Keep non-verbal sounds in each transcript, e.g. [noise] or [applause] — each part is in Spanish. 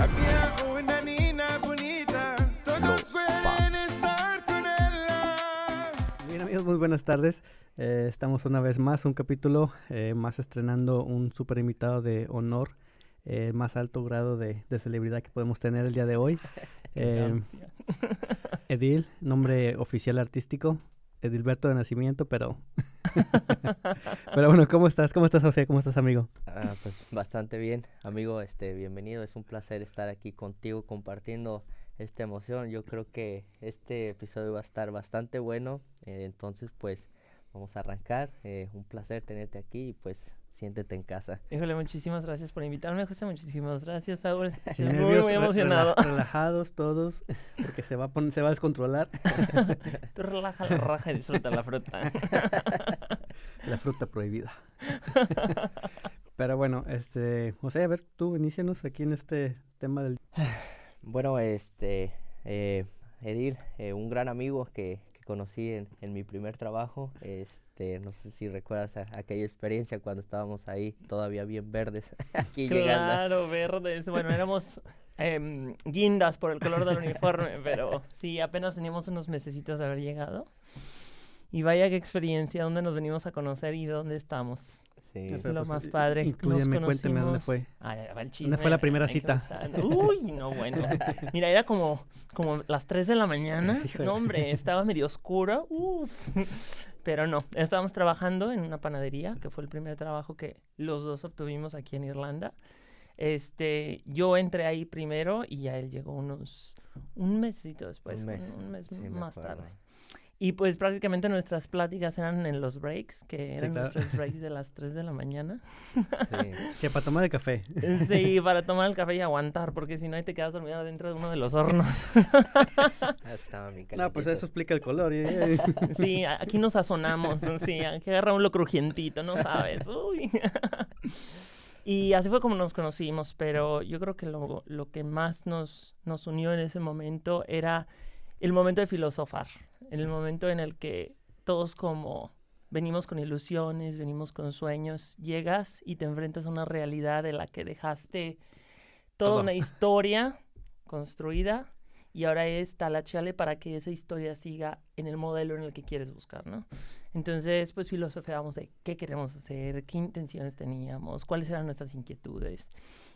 Había una niña bonita, todos pueden estar con ella. Bien amigos, muy buenas tardes. Eh, estamos una vez más, un capítulo eh, más estrenando un super invitado de honor, eh, más alto grado de, de celebridad que podemos tener el día de hoy. [laughs] Eh, Edil, nombre oficial artístico, Edilberto de nacimiento, pero... [laughs] pero bueno, ¿cómo estás? ¿Cómo estás, José? ¿Cómo estás, amigo? Ah, pues bastante bien, amigo, este, bienvenido, es un placer estar aquí contigo compartiendo esta emoción. Yo creo que este episodio va a estar bastante bueno, eh, entonces pues vamos a arrancar. eh, un placer tenerte aquí y pues siéntete en casa. Híjole, muchísimas gracias por invitarme, José. Muchísimas gracias, Saúl. [laughs] Estoy muy, nervios, muy re- emocionado. rela- [laughs] relajados todos, porque se va a, poner, se va a descontrolar [laughs] Tú relaja la raja y disfruta la fruta. la fruta prohibida. Pero bueno, este, José, a ver, tú inícianos aquí en este tema del... [sighs] Bueno, este, eh, Edil, eh, un gran amigo que, que conocí en, en mi primer trabajo. Este, no sé si recuerdas a- aquella experiencia cuando estábamos ahí todavía bien verdes, [laughs] aquí llegando. claro, verdes. Bueno, éramos em, guindas por el color del uniforme, [laughs] pero sí, apenas teníamos unos mesecitos de haber llegado. Y vaya qué experiencia, dónde nos venimos a conocer y dónde estamos. Sí. Es lo más padre. inclúyeme, Nos cuénteme dónde fue. Ah, ya va el ¿Dónde fue la chisme, primera cita? Uy, no, bueno. Mira, era como, como las 3 de la mañana. [laughs] No, hombre, estaba medio oscuro. Uf. Pero no, estábamos trabajando en una panadería, que fue el primer trabajo que los dos obtuvimos aquí en Irlanda. Este, yo entré ahí primero y ya él llegó unos un mesito después, Un mes, un mes sí, me más tarde. Y pues prácticamente nuestras pláticas eran en los breaks, que eran claro. nuestros breaks de las 3 de la mañana. [laughs] Sí. Sí, para tomar el café. Sí, [laughs] para tomar el café y aguantar, porque si no ahí te quedas dormido dentro de uno de los hornos. [laughs] Ah, estaba bien No, pues eso explica el color. y- y- Sí, aquí nos sazonamos, sí, aquí agarramos lo crujientito, no sabes. Uy. Y así fue como nos conocimos, pero yo creo que lo, lo que más nos, nos unió en ese momento era el momento de filosofar, el momento en el que todos como venimos con ilusiones, venimos con sueños, llegas y te enfrentas a una realidad de la que dejaste toda Todo. una historia construida y ahora es talachale para que esa historia siga en el modelo en el que quieres buscar, ¿no? Entonces, pues filosofeamos de qué queremos hacer, qué intenciones teníamos, cuáles eran nuestras inquietudes.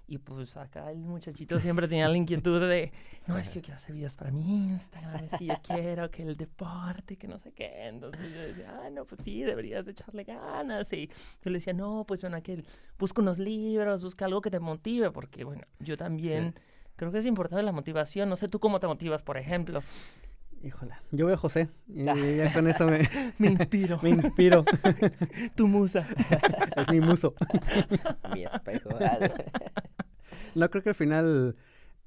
Y pues acá el muchachito siempre tenía la inquietud de, no, es que yo quiero hacer videos para mi Instagram, es que yo quiero que el deporte, que no sé qué. Entonces yo decía, ah, no, pues sí, deberías de echarle ganas. Y yo le decía, no, pues bueno, que busca unos libros, busca algo que te motive, porque bueno, yo también creo que es importante la motivación. No sé tú cómo te motivas, por ejemplo. Híjole, yo veo a José y ya con eso me, [laughs] Me inspiro. me inspiro. [laughs] tu musa. [laughs] es mi muso. Mi espejo. ah, No, creo que al final,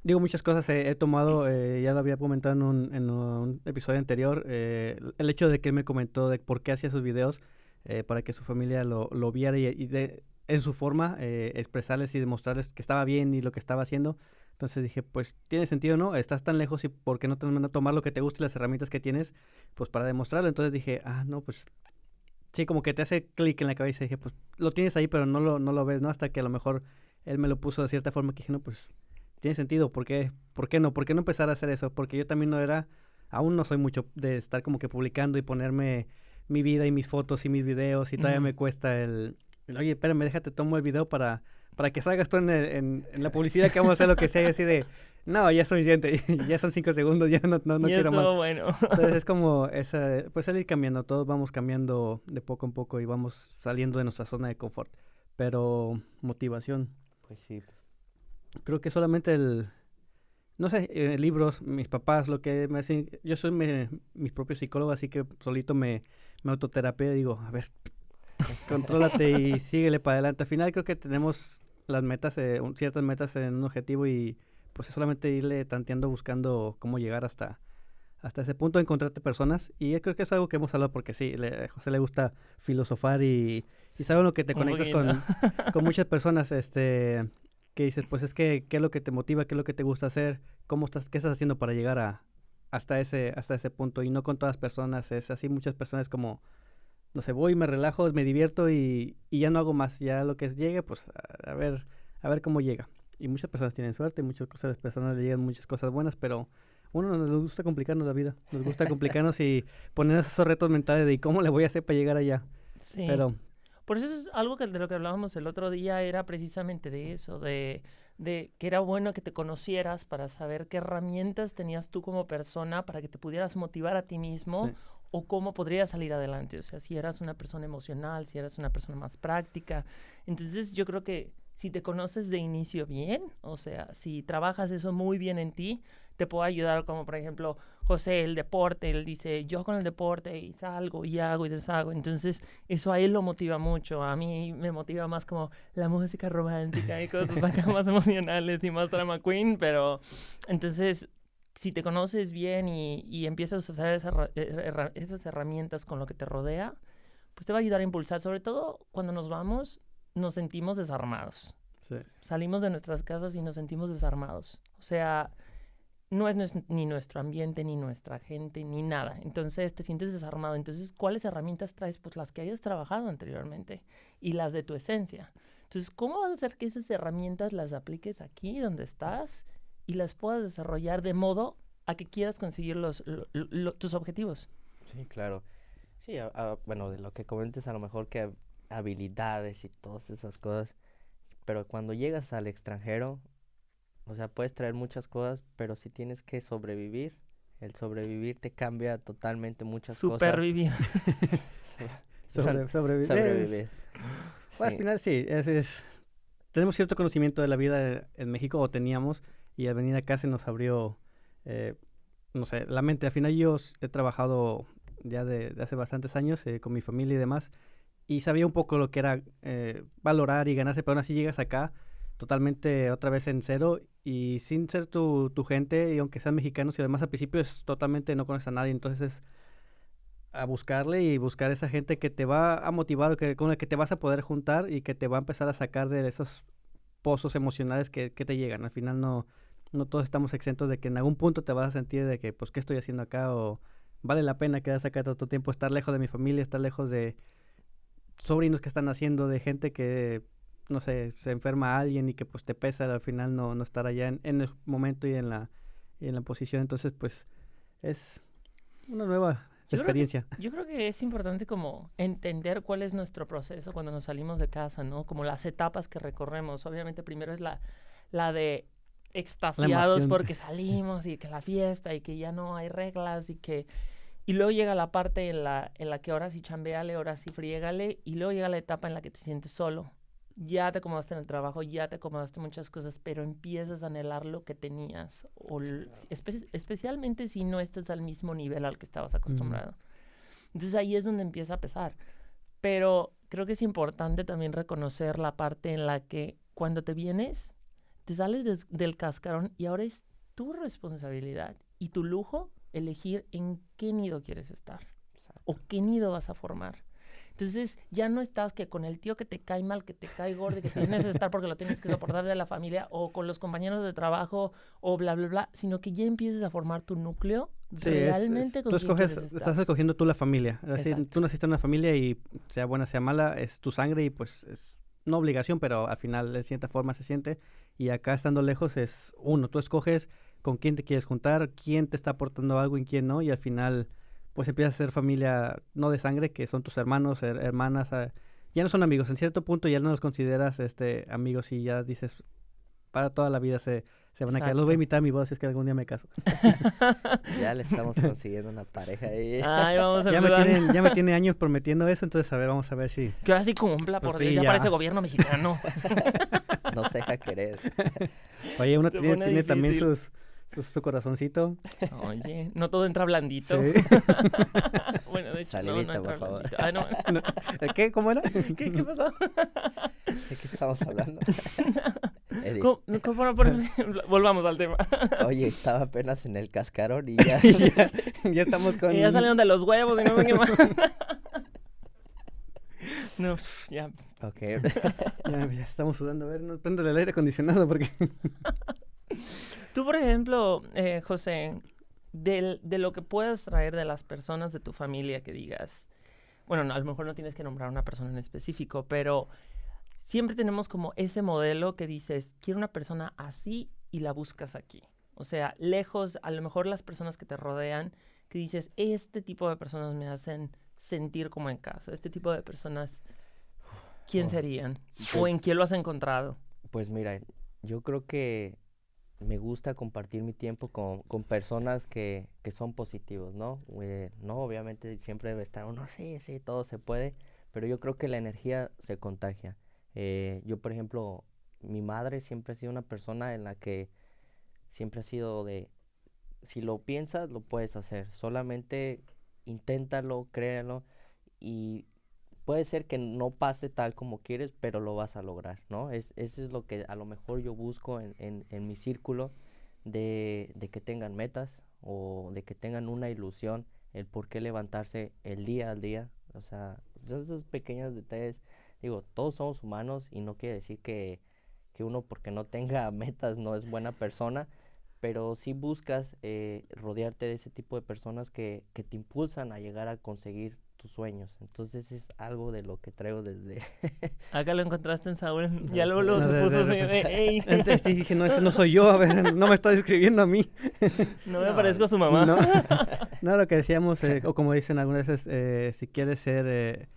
digo, muchas cosas he, he tomado, eh, ya lo había comentado en un, en un episodio anterior, eh, el hecho de que él me comentó de por qué hacía sus videos, eh, para que su familia lo, lo viera y, y de, en su forma eh, expresarles y demostrarles que estaba bien y lo que estaba haciendo. Entonces dije, pues tiene sentido, ¿no? Estás tan lejos y ¿por qué no, te- no tomar lo que te gusta y las herramientas que tienes, pues para demostrarlo? Entonces dije, ah, no, pues sí, como que te hace clic en la cabeza. Dije, pues lo tienes ahí, pero no lo, no lo ves, ¿no? Hasta que a lo mejor él me lo puso de cierta forma que dije, no, pues tiene sentido, ¿por qué? ¿Por qué no? ¿Por qué no empezar a hacer eso? Porque yo también no era, aún no soy mucho de estar como que publicando y ponerme mi vida y mis fotos y mis videos y todavía me cuesta el, el, oye, espérame, déjate, tomo el video para, para que salgas tú en, el- en, en la publicidad que vamos a hacer lo que sea, y así de, no, ya es suficiente, [laughs] ya son cinco segundos, ya no, no, no quiero más. bueno. Entonces es [laughs] como esa, pues el ir cambiando, todos vamos cambiando de poco en poco y vamos saliendo de nuestra zona de confort. Pero motivación, Pues sí. creo que solamente el, no sé, eh, libros, mis papás, lo que me hacen, yo soy mi, mi propio psicólogo, así que solito me, me autoterapeo y digo, a ver, [laughs] contrólate y síguele para adelante. Al final creo que tenemos las metas, eh, un- ciertas metas en un objetivo y pues es solamente irle tanteando, buscando cómo llegar hasta, hasta ese punto, encontrarte personas. Y creo que es algo que hemos hablado porque sí, le- a José le gusta filosofar y, y sabe uno que te conectas con, [laughs] con muchas [laughs] personas, este, que dices, pues es que, ¿qué es lo que te motiva? ¿Qué es lo que te gusta hacer? ¿Cómo estás, qué estás haciendo para llegar a, hasta ese, hasta ese punto? Y no con todas personas, es así, muchas personas como, no sé, voy, me relajo, me divierto y, y ya no hago más, ya lo que llegue, pues a, a ver, a ver cómo llega. y muchas personas tienen suerte, muchas cosas, personas le llegan muchas cosas buenas, pero uno nos gusta complicarnos la vida, nos gusta [laughs] complicarnos y poner esos retos mentales de ¿y cómo le voy a hacer para llegar allá. Sí. Pero Por eso es algo que de lo que hablábamos el otro día era precisamente de eso, de, de que era bueno que te conocieras para saber qué herramientas tenías tú como persona para que te pudieras motivar a ti mismo Sí. O cómo podrías salir adelante. O sea, si eras una persona emocional, si eras una persona más práctica. Entonces yo creo que si te conoces de inicio bien, o sea, si trabajas eso muy bien en ti, te puede ayudar como por ejemplo José, el deporte, él dice, yo con el deporte y salgo y hago y deshago. Entonces eso a él lo motiva mucho, a mí me motiva más como la música romántica y cosas acá [laughs] más emocionales y más drama queen, pero entonces si te conoces bien y, y empiezas a usar esa herra- esas herramientas con lo que te rodea, pues te va a ayudar a impulsar, sobre todo cuando nos vamos, nos sentimos desarmados sí, salimos de nuestras casas y nos sentimos desarmados. O sea, no es ni nuestro ambiente, ni nuestra gente, ni nada. Entonces te sientes desarmado. Entonces, ¿cuáles herramientas traes? Pues las que hayas trabajado anteriormente y las de tu esencia. Entonces, ¿cómo vas a hacer que esas herramientas las apliques aquí donde estás y las puedas desarrollar de modo a que quieras conseguir los, lo- lo- tus objetivos? Sí, claro. Sí, a- a- bueno, de lo que comentes a lo mejor que hab- habilidades y todas esas cosas, pero cuando llegas al extranjero, o sea, puedes traer muchas cosas, pero si tienes que sobrevivir, el sobrevivir te cambia totalmente muchas cosas. Supervivir. [laughs] sobre, sobrevivir. Sobrevivir. Pues, Sí. al final sí, es, es- tenemos cierto conocimiento de la vida en México, o teníamos, y al venir acá se nos abrió, eh, no sé, la mente. Al final yo he trabajado ya de, hace bastantes años eh, con mi familia y demás, y sabía un poco lo que era eh, valorar y ganarse, pero aún así llegas acá totalmente otra vez en cero y sin ser tu, tu gente, y aunque sean mexicanos y además al principio es totalmente no conoces a nadie, entonces es a buscarle y buscar esa gente que te va a motivar, que, con la que te vas a poder juntar y que te va a empezar a sacar de esos pozos emocionales que te llegan. Al final no, no todos estamos exentos de que en algún punto te vas a sentir de que, pues, ¿qué estoy haciendo acá? O vale la pena quedarse acá tanto tiempo, estar lejos de mi familia, estar lejos de sobrinos que están haciendo, de gente que, no sé, se enferma a alguien y que pues te pesa al final no, no estar allá en, en el momento y en la, y en la posición. Entonces, pues, es una nueva Yo creo que- experiencia. Yo creo que es importante como entender cuál es nuestro proceso cuando nos salimos de casa, ¿no? Como las etapas que recorremos. Obviamente primero es la, la de extasiados porque salimos y que la fiesta y que ya no hay reglas y que... Y luego llega la parte en la, en la que ahora sí chambeale, ahora sí friégale y luego llega la etapa en la que te sientes solo. Ya te acomodaste en el trabajo, ya te acomodaste muchas cosas, pero empiezas a anhelar lo que tenías. O espe- especialmente si no estás al mismo nivel al que estabas acostumbrado. Entonces ahí es donde empieza a pesar. Pero creo que es importante también reconocer la parte en la que cuando te vienes, te sales del cascarón y ahora es tu responsabilidad y tu lujo elegir en qué nido quieres estar o qué nido vas a formar. Entonces ya no estás que con el tío que te cae mal, que te cae gordo, que tienes que estar porque lo tienes que soportar de la familia o con los compañeros de trabajo o bla, bla, bla, sino que ya empieces a formar tu núcleo Sí, es- es- realmente con tú escoges, quieres estás estar. escogiendo tú la familia. Es decir, Exacto. tú naciste en una familia y sea buena, sea mala, es tu sangre y pues es no obligación, pero al final de cierta forma se siente. Y acá estando lejos es uno, tú escoges con quién te quieres juntar, quién te está aportando algo y quién no, y al final pues empiezas a ser familia no de sangre, que son tus hermanos, her- hermanas, ah, ya no son amigos, en cierto punto ya no los consideras este amigos y ya dices para toda la vida se, se van a quedar. Los voy a Exacto. invitar a mi boda si es que algún día me caso. [laughs] Ya le estamos consiguiendo una pareja ahí. Ay, vamos a ya, me tienen, ya me tiene [laughs] años prometiendo eso, entonces a ver, vamos a ver si... Que ahora sí cumpla, Pues por sí, Dios, ya, ya. parece gobierno mexicano. [laughs] No se deja querer. Oye, uno tiene, tiene también sus, sus- su corazoncito. Oye, no todo entra blandito. Sí. [laughs] bueno, de hecho, no, no Salivita, entra por favor. blandito. Ah, no. [laughs] No, ¿Qué? ¿Cómo era? ¿Qué, ¿Qué pasó? ¿De qué estamos hablando? [laughs] ¿Cómo- cómo- por ejemplo, Volvamos al tema. Oye, estaba apenas en el cascarón y ya. ya, ya estamos con... Y ya salieron de los huevos y no sé qué más. No, ya. Ok. [laughs] Ya, ya estamos sudando. A ver, no prende el aire acondicionado porque... [laughs] Tú, por ejemplo, eh, José, del- de lo que puedas traer de las personas de tu familia que digas, bueno, no, a lo mejor no tienes que nombrar a una persona en específico, pero siempre tenemos como ese modelo que dices, quiero una persona así y la buscas aquí. O sea, lejos, a lo mejor las personas que te rodean, que dices, este tipo de personas me hacen sentir como en casa. Este tipo de personas, ¿quién Oh, serían? ¿O pues- en quién lo has encontrado? Pues mira, yo creo que me gusta compartir mi tiempo con, con personas que, que son positivos, ¿no? Eh, no, obviamente siempre debe estar uno, sí, sí, todo se puede, pero yo creo que la energía se contagia. Eh, yo, por ejemplo, mi madre siempre ha sido una persona en la que siempre ha sido de, si lo piensas, lo puedes hacer, solamente inténtalo, créalo y puede ser que no pase tal como quieres, pero lo vas a lograr, ¿no? Es, eso es lo que a lo mejor yo busco en, en, mi círculo de, de que tengan metas o de que tengan una ilusión, el por qué levantarse el día al día, o sea, son esos pequeños detalles, digo, todos somos humanos y no quiere decir que, que uno porque no tenga [laughs] metas no es buena persona, pero sí buscas eh, rodearte de ese tipo de personas que, que te impulsan a llegar a conseguir tus sueños. Entonces es algo de lo que traigo desde... [laughs] Acá lo encontraste en Saúl, [laughs] ya luego luego No, se de- puso de así de, repente- "Ey, Antes sí dije, no, ese no soy yo, a ver, no me está describiendo a mí. [laughs] no me No, parezco a su mamá. No, no, lo que decíamos, eh, o como dicen algunas veces, eh, si quieres ser eh,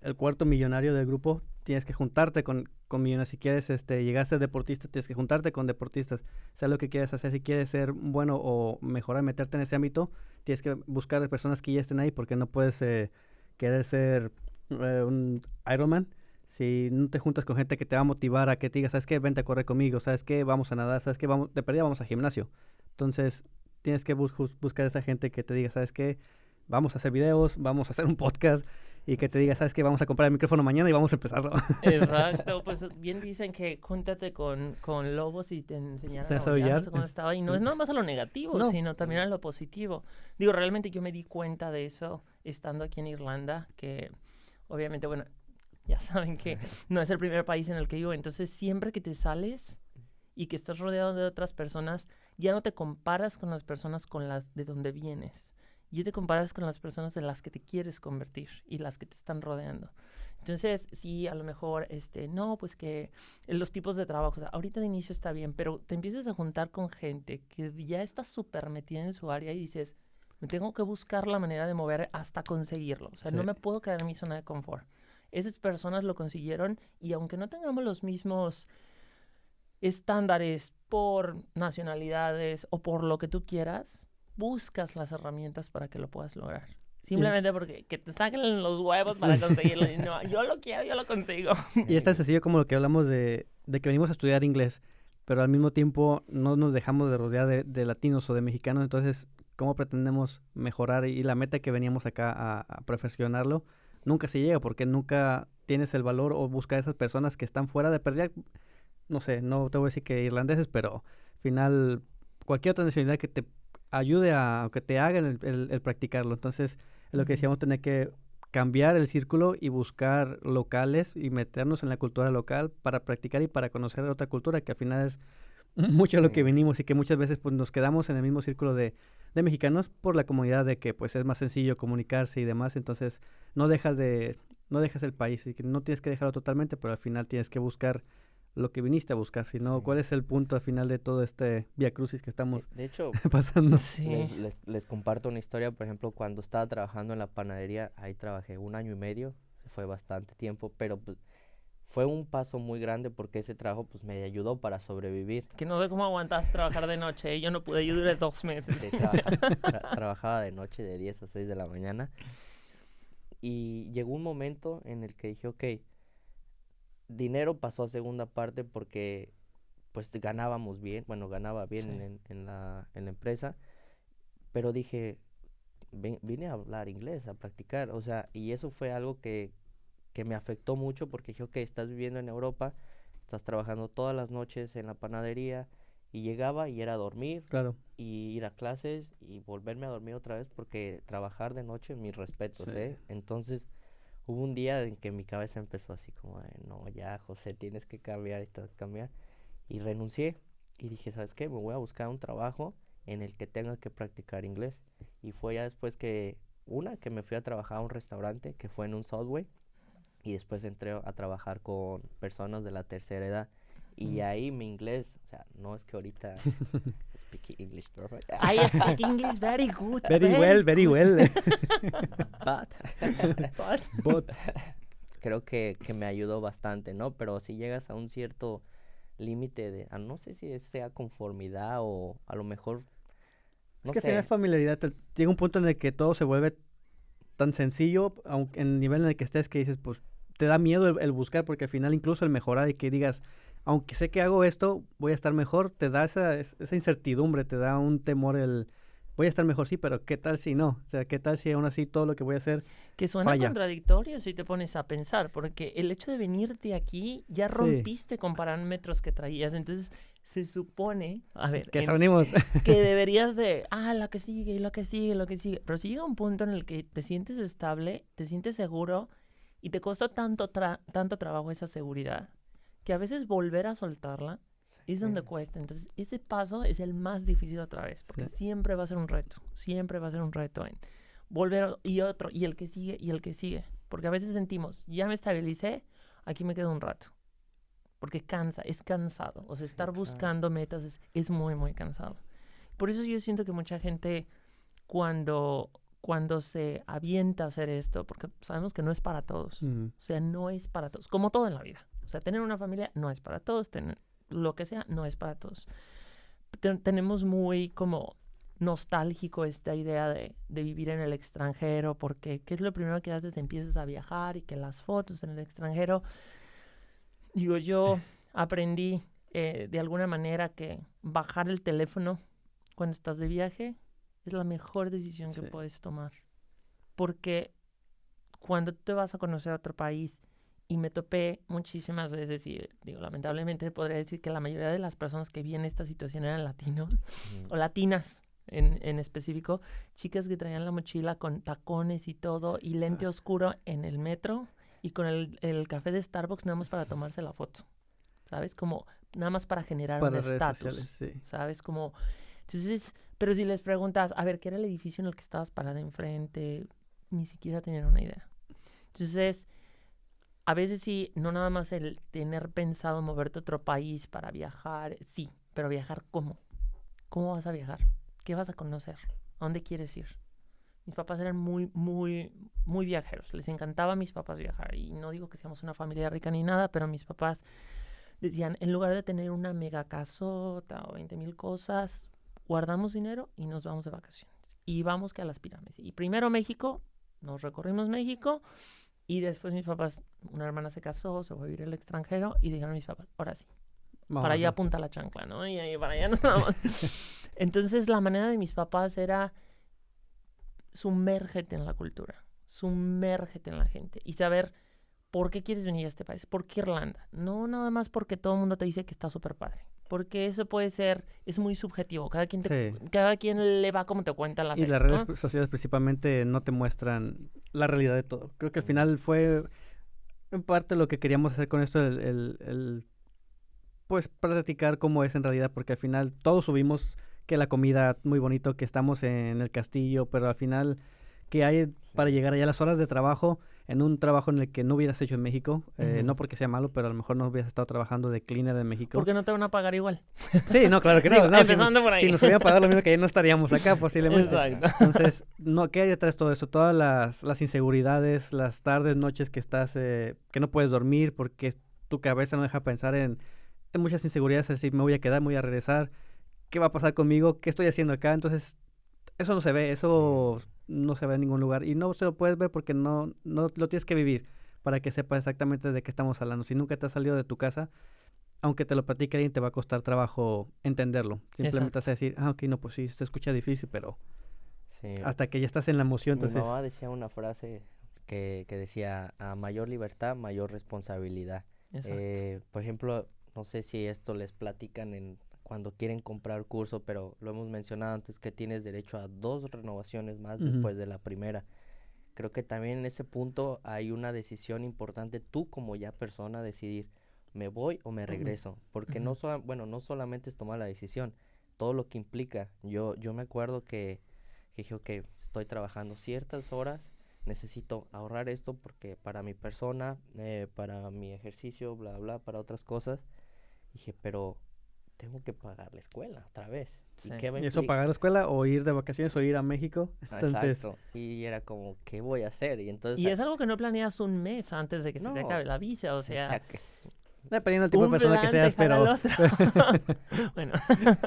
el cuarto millonario del grupo, tienes que juntarte con, con millonarios. Si quieres este, llegar a ser deportista, tienes que juntarte con deportistas. Sea lo que quieras hacer, si quieres ser bueno o mejorar, meterte en ese ámbito, tienes que buscar personas que ya estén ahí porque no puedes eh, querer ser eh, un Ironman. Si no te juntas con gente que te va a motivar a que te diga, ¿sabes qué? Vente a correr conmigo, ¿sabes qué? Vamos a nadar, ¿sabes qué? Vamos, de perdida vamos al gimnasio. Entonces, tienes que buscar esa gente que te diga, ¿sabes qué? Vamos a hacer videos, vamos a hacer un podcast y que te diga, ¿sabes qué? Vamos a comprar el micrófono mañana y vamos a empezarlo. [laughs] Exacto, pues bien dicen que júntate con, con lobos y te enseñarán a no sé estaba, y no sí. es nada más a lo negativo, No. sino también a lo positivo. Digo, realmente yo me di cuenta de eso estando aquí en Irlanda, que obviamente, bueno, [laughs] ya saben que no es el primer país en el que vivo, entonces siempre que te sales y que estás rodeado de otras personas, ya no te comparas con las personas con las de donde vienes, ya te comparas con las personas en las que te quieres convertir y las que te están rodeando. Entonces, sí, a lo mejor, este, no, pues que los tipos de trabajo, o sea, ahorita de inicio está bien, pero te empiezas a juntar con gente que ya está súper metida en su área y dices, me tengo que buscar la manera de mover hasta conseguirlo. O sea, no me puedo quedar en mi zona de confort. Esas personas lo consiguieron y aunque no tengamos los mismos estándares por nacionalidades o por lo que tú quieras, buscas las herramientas para que lo puedas lograr. Simplemente porque que te saquen los huevos para conseguirlo. Y no, yo lo quiero, yo lo consigo. [laughs] y es tan sencillo como lo que hablamos de, de que venimos a estudiar inglés, pero al mismo tiempo no nos dejamos de rodear de, de latinos o de mexicanos, entonces, ¿cómo pretendemos mejorar? Y la meta que veníamos acá a, a perfeccionarlo, nunca se llega porque nunca tienes el valor o buscar a esas personas que están fuera de pérdida. No sé, no te voy a decir que irlandeses, pero al final cualquier otra nacionalidad que te ayude a, que te haga el, el- el practicarlo. Entonces, es lo que decíamos, tener que cambiar el círculo y buscar locales y meternos en la cultura local para practicar y para conocer otra cultura que al final es mucho a lo que Sí. venimos y que muchas veces pues nos quedamos en el mismo círculo de, de mexicanos por la comunidad de que pues es más sencillo comunicarse y demás, entonces no dejas de no dejas el país y que no tienes que dejarlo totalmente, pero al final tienes que buscar lo que viniste a buscar, si no, Sí. ¿cuál es el punto al final de todo este via crucis que estamos De hecho, [laughs] pasando? Sí. les, les, les comparto una historia, por ejemplo, cuando estaba trabajando en la panadería, ahí trabajé un año y medio, fue bastante tiempo, pero pues, fue un paso muy grande porque ese trabajo pues me ayudó para sobrevivir. Que no sé cómo aguantas trabajar de noche. ¿eh? Yo no pude, yo duré dos meses. Sí, trabaja- tra- trabajaba de noche de 10 a 6 de la mañana. Y llegó un momento en el que dije, ok, dinero pasó a segunda parte porque pues ganábamos bien, bueno, ganaba bien Sí. en, en la, en la empresa, pero dije, "Ven- vine a hablar inglés, a practicar, o sea, y eso fue algo que, que me afectó mucho porque dije, ok, estás viviendo en Europa, estás trabajando todas las noches en la panadería, y llegaba y era dormir, Claro. y ir a clases y volverme a dormir otra vez porque trabajar de noche, mis respetos, Sí. ¿eh? Entonces hubo un día en que mi cabeza empezó así como, de, no, ya, José, tienes que cambiar, tienes cambiar. Y renuncié y dije, ¿sabes qué? Me voy a buscar un trabajo en el que tenga que practicar inglés. Y fue ya después que, una, que me fui a trabajar a un restaurante que fue en un Subway. y después entré a trabajar con personas de la tercera edad. Y ahí mi inglés, o sea, no es que ahorita [laughs] speak English perfect, I [laughs] speak English very good. Very well, very good, well. [laughs] but but- But, creo que, que me ayudó bastante, ¿no? Pero si llegas a un cierto límite de, ah, no sé si sea conformidad o a lo mejor, no es que sé, familiaridad, te- llega un punto en el que todo se vuelve tan sencillo, aunque en el nivel en el que estés, que dices, pues te da miedo el, el buscar, porque al final incluso el mejorar y que digas, aunque sé que hago esto, voy a estar mejor, te da esa, es- esa incertidumbre, te da un temor el, voy a estar mejor, sí, pero ¿qué tal si no? O sea, ¿qué tal si aún así todo lo que voy a hacer? Que suena Falla. contradictorio si te pones a pensar, porque el hecho de venirte aquí ya Sí. rompiste con parámetros que traías, entonces se supone, a ver, Que en- [laughs] que [laughs] deberías de, ah, la que sigue, lo que sigue, lo que sigue. Pero si llega un punto en el que te sientes estable, te sientes seguro y te costó tanto, tra- tanto trabajo esa seguridad, que a veces volver a soltarla es donde Sí. cuesta. Entonces, ese paso es el más difícil otra vez, porque Sí. siempre va a ser un reto, siempre va a ser un reto en volver y otro, y el que sigue, y el que sigue. Porque a veces sentimos, ya me estabilicé, aquí me quedo un rato. Porque cansa, es cansado. O sea, estar claro. buscando metas es, es muy, muy cansado. Por eso yo siento que mucha gente cuando, cuando se avienta a hacer esto, porque sabemos que no es para todos. Mm, O sea, no es para todos, como todo en la vida. O sea, tener una familia no es para todos, tener lo que sea no es para todos. Ten- tenemos muy como nostálgico esta idea de, de vivir en el extranjero, porque ¿qué es lo primero que haces? Empiezas a viajar y que las fotos en el extranjero. Digo, yo aprendí eh, de alguna manera que bajar el teléfono cuando estás de viaje es la mejor decisión que puedes tomar. Porque cuando te vas a conocer a otro país y me topé muchísimas veces y digo, lamentablemente podría decir que la mayoría de las personas que vi en esta situación eran latinos o latinas en, en específico, chicas que traían la mochila con tacones y todo y lente oscuro en el metro y con el, el café de Starbucks nada más para tomarse la foto, ¿sabes? Como nada más para generar para un estatus. sí. ¿sabes? Como, entonces, pero si les preguntas, a ver, ¿qué era el edificio en el que estabas parada enfrente? Ni siquiera tenían una idea. Entonces, a veces sí, no nada más el tener pensado moverte a otro país para viajar, sí, pero viajar ¿cómo? ¿Cómo vas a viajar? ¿Qué vas a conocer? ¿A dónde quieres ir? Mis papás eran muy, muy, muy viajeros. Les encantaba a mis papás viajar. Y no digo que seamos una familia rica ni nada, pero mis papás decían, en lugar de tener una mega casota o 20 mil cosas, guardamos dinero y nos vamos de vacaciones. Y vamos que a las pirámides. Y primero México, nos recorrimos México y después mis papás, una hermana se casó, se fue a vivir al extranjero y dijeron mis papás, ahora sí, Vamos para a allá apunta la chancla, ¿no? Y ahí para allá nos vamos. [laughs] Entonces la manera de mis papás era sumérgete en la cultura, sumérgete en la gente y saber por qué quieres venir a este país, por qué Irlanda. No nada más porque todo el mundo te dice que está súper padre. Porque eso puede ser, es muy subjetivo. Cada quien, te- Sí. cada quien le va como te cuenta la Y las redes sociales principalmente no te muestran la realidad de todo. Creo que al final fue en parte lo que queríamos hacer con esto, el, el- el, pues platicar cómo es en realidad, porque al final todos subimos que la comida muy bonito, que estamos en el castillo, pero al final que hay para llegar allá las horas de trabajo en un trabajo en el que no hubieras hecho en México, eh, no porque sea malo, pero a lo mejor no hubieras estado trabajando de cleaner en México. Porque no te van a pagar igual. Sí, no, claro que no. Digo, no, si- empezando por ahí. Si nos hubieran pagado lo mismo que ahí no estaríamos acá posiblemente. Exacto. Entonces, no, ¿qué hay detrás de todo esto? Todas las, las inseguridades, las tardes, noches que estás, eh, que no puedes dormir porque tu cabeza no deja pensar en, en muchas inseguridades, es decir, me voy a quedar, me voy a regresar, ¿qué va a pasar conmigo? ¿Qué estoy haciendo acá? Entonces, eso no se ve, eso no se ve en ningún lugar y no se lo puedes ver porque no, no lo tienes que vivir para que sepas exactamente de qué estamos hablando. Si nunca te has salido de tu casa, aunque te lo platique alguien, te va a costar trabajo entenderlo. Simplemente vas a decir, ah, ok, no, pues sí, se escucha difícil, pero Sí, hasta que ya estás en la emoción, Mi entonces... mamá decía una frase que, que decía, a mayor libertad, mayor responsabilidad. Eh, por ejemplo, no sé si esto les platican en cuando quieren comprar curso, pero lo hemos mencionado antes que tienes derecho a dos renovaciones más Ujú. después de la primera. Creo que también en ese punto hay una decisión importante, tú como ya persona decidir, me voy o me regreso, porque no Ujú. sola- bueno, no solamente es tomar la decisión, todo lo que implica. Yo yo me acuerdo que, que dije, ok, estoy trabajando ciertas horas, necesito ahorrar esto porque para mi persona, eh, para mi ejercicio, bla, bla, para otras cosas. Dije, pero tengo que pagar la escuela otra vez. Sí. ¿Y qué me ¿Y eso pagar la escuela o ir de vacaciones o ir a México? [laughs] Entonces, Exacto. Y era como, ¿qué voy a hacer? Y entonces... Y es algo que no planeas un mes antes de que se te acabe la visa, o [laughs] se sea, dependiendo del tipo de persona que seas, pero... [laughs] bueno,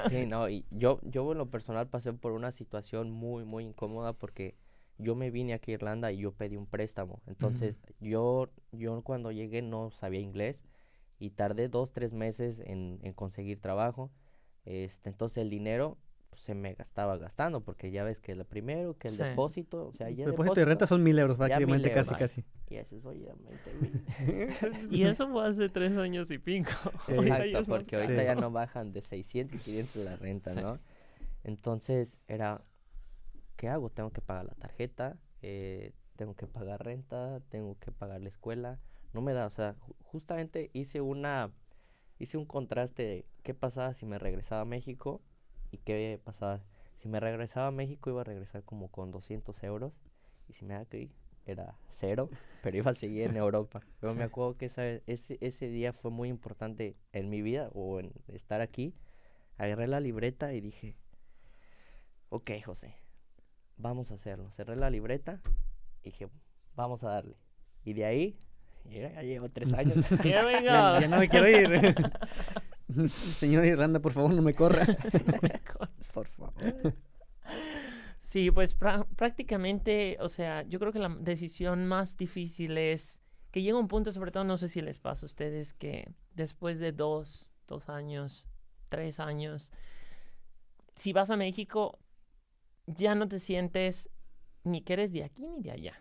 Sí, no, y yo, yo en lo personal pasé por una situación muy, muy incómoda porque yo me vine aquí a Irlanda y yo pedí un préstamo. Entonces, yo, yo cuando llegué no sabía inglés y tardé dos, tres meses en, en conseguir trabajo. Este, entonces el dinero pues, se me gastaba gastando porque ya ves que el primero, que el Sí. depósito, o sea, El ya depósito de renta son mil euros prácticamente, euros. casi, casi. Y eso es obviamente mil. [laughs] y eso fue hace tres años y pico. [laughs] Exacto, porque ahorita Sí. ya no bajan de 600 y 500 la renta, Sí. ¿no? Entonces era, ¿qué hago? Tengo que pagar la tarjeta, eh, tengo que pagar renta, tengo que pagar la escuela. No me da, o sea, ju- justamente hice una, hice un contraste de qué pasaba si me regresaba a México y qué pasaba. Si me regresaba a México iba a regresar como con 200 euros y si me da aquí era cero, [laughs] pero iba a seguir en Europa. Pero me acuerdo que esa, ese, ese día fue muy importante en mi vida o en estar aquí. Agarré la libreta y dije, ok, José, vamos a hacerlo. Cerré la libreta y dije, vamos a darle. Y de ahí, ya llevo tres años. [laughs] Here we Ya, go. ya no me quiero ir. [laughs] Señor Irlanda, por favor, no me corra. [laughs] Por favor. Sí, pues prá- prácticamente, o sea, yo creo que la decisión más difícil es que llega un punto, sobre todo, no sé si les pasa a ustedes, que después de dos, dos años, tres años, si vas a México, ya no te sientes ni que eres de aquí ni de allá.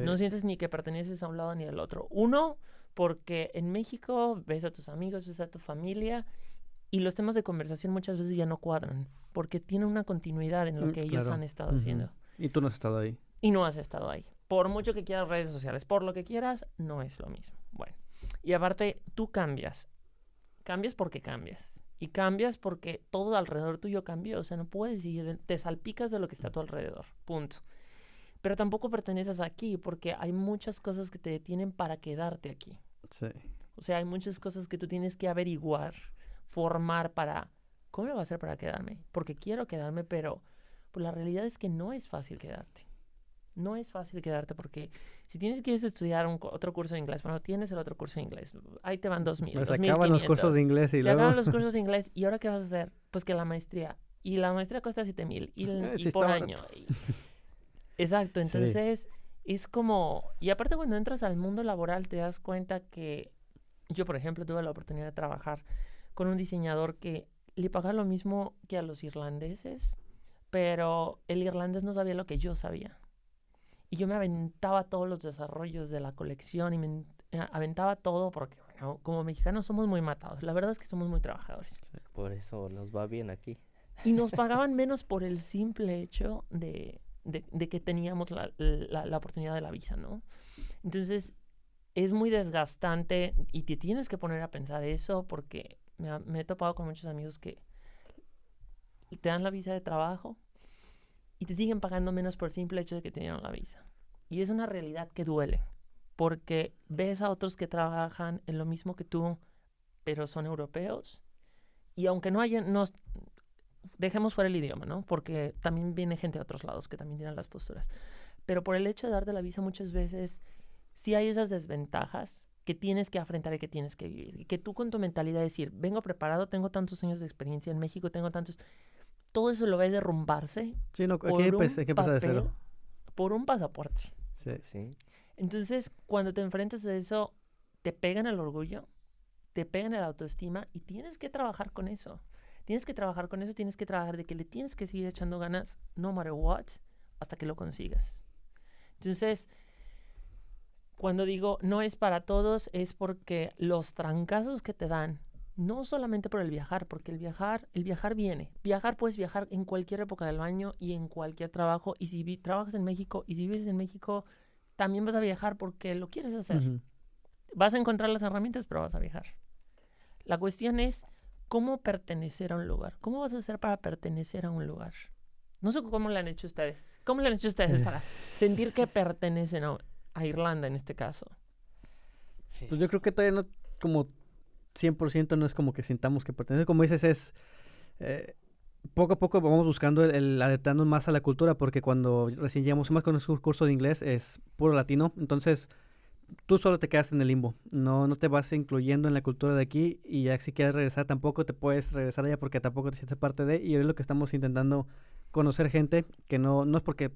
Sí. No sientes ni que perteneces a un lado ni al otro. Uno, porque en México ves a tus amigos, ves a tu familia y los temas de conversación muchas veces ya no cuadran, porque tiene una continuidad en lo Mm, que ellos claro. han estado haciendo Y tú no has estado ahí. y no has estado ahí. Por mucho que quieras redes sociales, por lo que quieras, no es lo mismo. Bueno, y aparte, tú cambias. Cambias porque cambias. Y cambias porque todo alrededor tuyo cambió. O sea, no puedes ir, te salpicas de lo que está a tu alrededor. Punto. Pero tampoco perteneces aquí porque hay muchas cosas que te detienen para quedarte aquí. Sí. O sea, hay muchas cosas que tú tienes que averiguar, formar para, ¿cómo lo voy a hacer para quedarme? Porque quiero quedarme, pero pues, la realidad es que no es fácil quedarte. No es fácil quedarte porque si tienes que estudiar un otro curso de inglés, bueno, tienes el otro curso de inglés, ahí te van dos mil, Pues dos se acaban los cursos de inglés y Se luego... acaban los cursos de [laughs] inglés y ahora qué vas a hacer? Pues que la maestría. Y la maestría cuesta siete mil y, [laughs] Eh, y sí por año. y- [laughs] Exacto, Sí. entonces es como... Y aparte cuando entras al mundo laboral te das cuenta que yo, por ejemplo, tuve la oportunidad de trabajar con un diseñador que le pagaba lo mismo que a los irlandeses, pero el irlandés no sabía lo que yo sabía. Y yo me aventaba todos los desarrollos de la colección y me eh, aventaba todo porque, bueno, como mexicanos somos muy matados. La verdad es que somos muy trabajadores. Por eso nos va bien aquí. Y nos [laughs] pagaban menos por el simple hecho de, de- de que teníamos la, la- oportunidad de la visa, ¿no? Entonces, es muy desgastante y te tienes que poner a pensar eso porque me, ha- he topado con muchos amigos que te dan la visa de trabajo y te siguen pagando menos por el simple hecho de que te la visa. Y es una realidad que duele porque ves a otros que trabajan en lo mismo que tú, pero son europeos. Y aunque no hayan, dejemos fuera el idioma, ¿no? Porque también viene gente de otros lados que también tienen las posturas. Pero por el hecho de darte la visa muchas veces, sí hay esas desventajas que tienes que afrontar y que tienes que vivir. Y que tú con tu mentalidad de decir, vengo preparado, tengo tantos años de experiencia en México, tengo tantos... Todo eso lo ves derrumbarse Sí, no, por aquí un pues, hay que empezar de papel, cero. por un pasaporte. Sí. Sí. Entonces, cuando te enfrentas a eso, te pegan el orgullo, te pegan el autoestima y tienes que trabajar con eso. Tienes que trabajar con eso, tienes que trabajar de que le tienes que seguir echando ganas, no matter what, hasta que lo consigas. Entonces, cuando digo no es para todos, es porque los trancazos que te dan, no solamente por el viajar, porque el viajar, el viajar viene. Viajar puedes viajar en cualquier época del año y en cualquier trabajo. Y si vi- trabajas en México y si vives en México, también vas a viajar porque lo quieres hacer. Vas a encontrar las herramientas, pero vas a viajar. La cuestión es cómo pertenecer a un lugar. ¿Cómo vas a hacer para pertenecer a un lugar? No sé cómo lo han hecho ustedes. ¿Cómo le han hecho Eh. ustedes para sentir que pertenecen a, a Irlanda en este caso? Pues yo creo que todavía no, como 100% no es como que sintamos que pertenece. Como dices, es... eh, poco a poco vamos buscando el, el adentrarnos más a la cultura, porque cuando recién llegamos más con un curso de inglés es puro latino, entonces tú solo te quedas en el limbo, no, no te vas incluyendo en la cultura de aquí y ya si quieres regresar tampoco te puedes regresar allá porque tampoco te sientes parte de, y es lo que estamos intentando conocer gente, que no, no es porque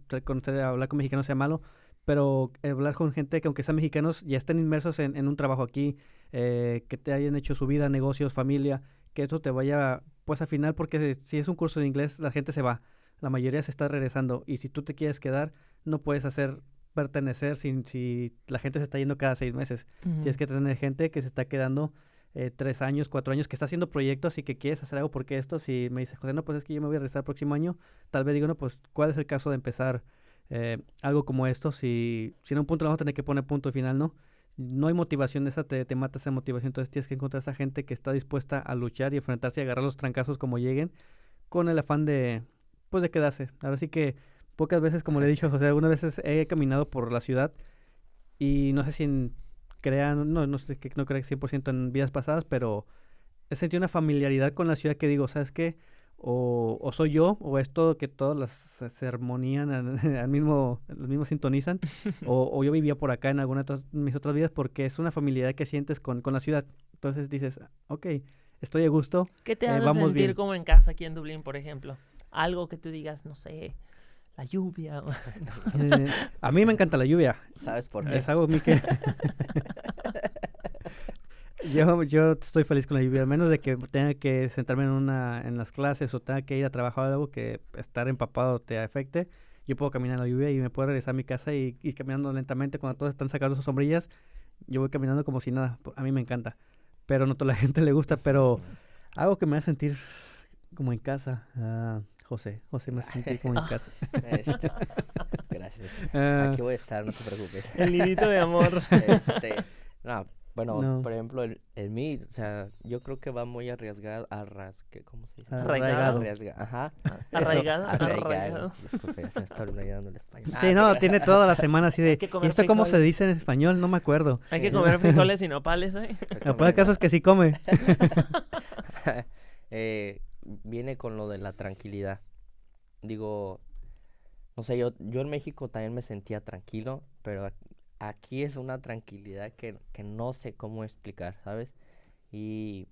hablar con mexicanos sea malo, pero hablar con gente que aunque sean mexicanos ya estén inmersos en, un trabajo aquí, eh, que te hayan hecho su vida, negocios, familia, que eso te vaya pues al final porque si es un curso de inglés la gente se va, la mayoría se está regresando y si tú te quieres quedar no puedes hacer pertenecer si, si la gente se está yendo cada seis meses. Tienes que tener gente que se está quedando eh, tres años, cuatro años, que está haciendo proyectos y que quieres hacer algo porque esto, si me dices, José, no, pues es que yo me voy a regresar el próximo año, tal vez digo, no, pues ¿cuál es el caso de empezar eh, algo como esto? Si, si en un punto vamos a tener que poner punto final, ¿no? No hay motivación, esa te, te mata esa motivación, entonces tienes que encontrar esa gente que está dispuesta a luchar y enfrentarse y agarrar los trancazos como lleguen, con el afán de, pues de quedarse. Ahora sí que pocas veces, como le he dicho a José, algunas veces he caminado por la ciudad y no sé si crean, no, no sé que no creo que 100% en vidas pasadas, pero he sentido una familiaridad con la ciudad que digo, ¿sabes qué? O, o soy yo, o es todo que todas las se armonían al, [laughs] al mismo, los mismos sintonizan, [laughs] o, o yo vivía por acá en alguna de mis otras vidas, porque es una familiaridad que sientes con, con la ciudad. Entonces dices, ok, estoy a gusto, ¿Qué te eh, hace vamos sentir bien. como en casa aquí en Dublín, por ejemplo? Algo que tú digas, no sé, la lluvia. [laughs] Eh, a mí me encanta la lluvia. ¿Sabes por qué? Es algo a mí que... [laughs] yo, yo estoy feliz con la lluvia, al menos de que tenga que sentarme en una en las clases o tenga que ir a trabajar o algo que estar empapado te afecte. Yo puedo caminar en la lluvia y me puedo regresar a mi casa y ir caminando lentamente cuando todos están sacando sus sombrillas. Yo voy caminando como si nada. A mí me encanta. Pero no a toda la [laughs] gente le gusta, pero algo que me hace sentir como en casa. ah, José, José me sentir [laughs] como en casa. Este, [laughs] gracias. Ah, Aquí voy a estar, no te preocupes. El nidito de amor. [laughs] Este, no, bueno, No. por ejemplo, el, el mí, o sea, yo creo que va muy arriesgado, arrasque, ¿cómo se dice? Arraigado. Arriesga- ajá. Arraigado, Arraigado. arraigado. Disculpe, se me está olvidando el español. Ah, Sí, no, tiene toda la semana así de... ¿Y esto cómo se dice en español? No me acuerdo. Hay que comer frijoles y nopales, ¿eh? Lo peor caso es que sí come. eh, viene con lo de la tranquilidad. Digo, no sé, yo, yo en México también me sentía tranquilo, pero aquí es una tranquilidad que, que no sé cómo explicar, ¿sabes? Y,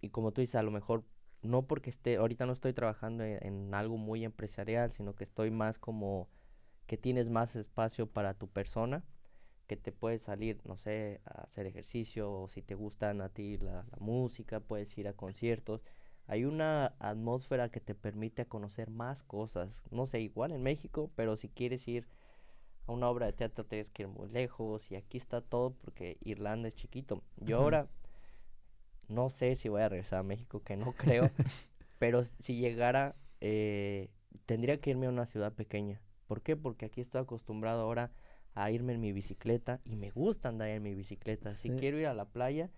y como tú dices, a lo mejor no porque esté, ahorita no estoy trabajando en, en algo muy empresarial, sino que estoy más como que tienes más espacio para tu persona, que te puedes salir, no sé, a hacer ejercicio, o si te gustan a ti la música, puedes ir a conciertos. Hay una atmósfera que te permite conocer más cosas. No sé, igual en México, pero si quieres ir a una obra de teatro tienes que ir muy lejos y aquí está todo porque Irlanda es chiquito. Yo ahora no sé si voy a regresar a México, que no creo, [laughs] pero si llegara, eh, tendría que irme a una ciudad pequeña. ¿Por qué? Porque aquí estoy acostumbrado ahora a irme en mi bicicleta y me gusta andar en mi bicicleta. Si quiero ir a la playa,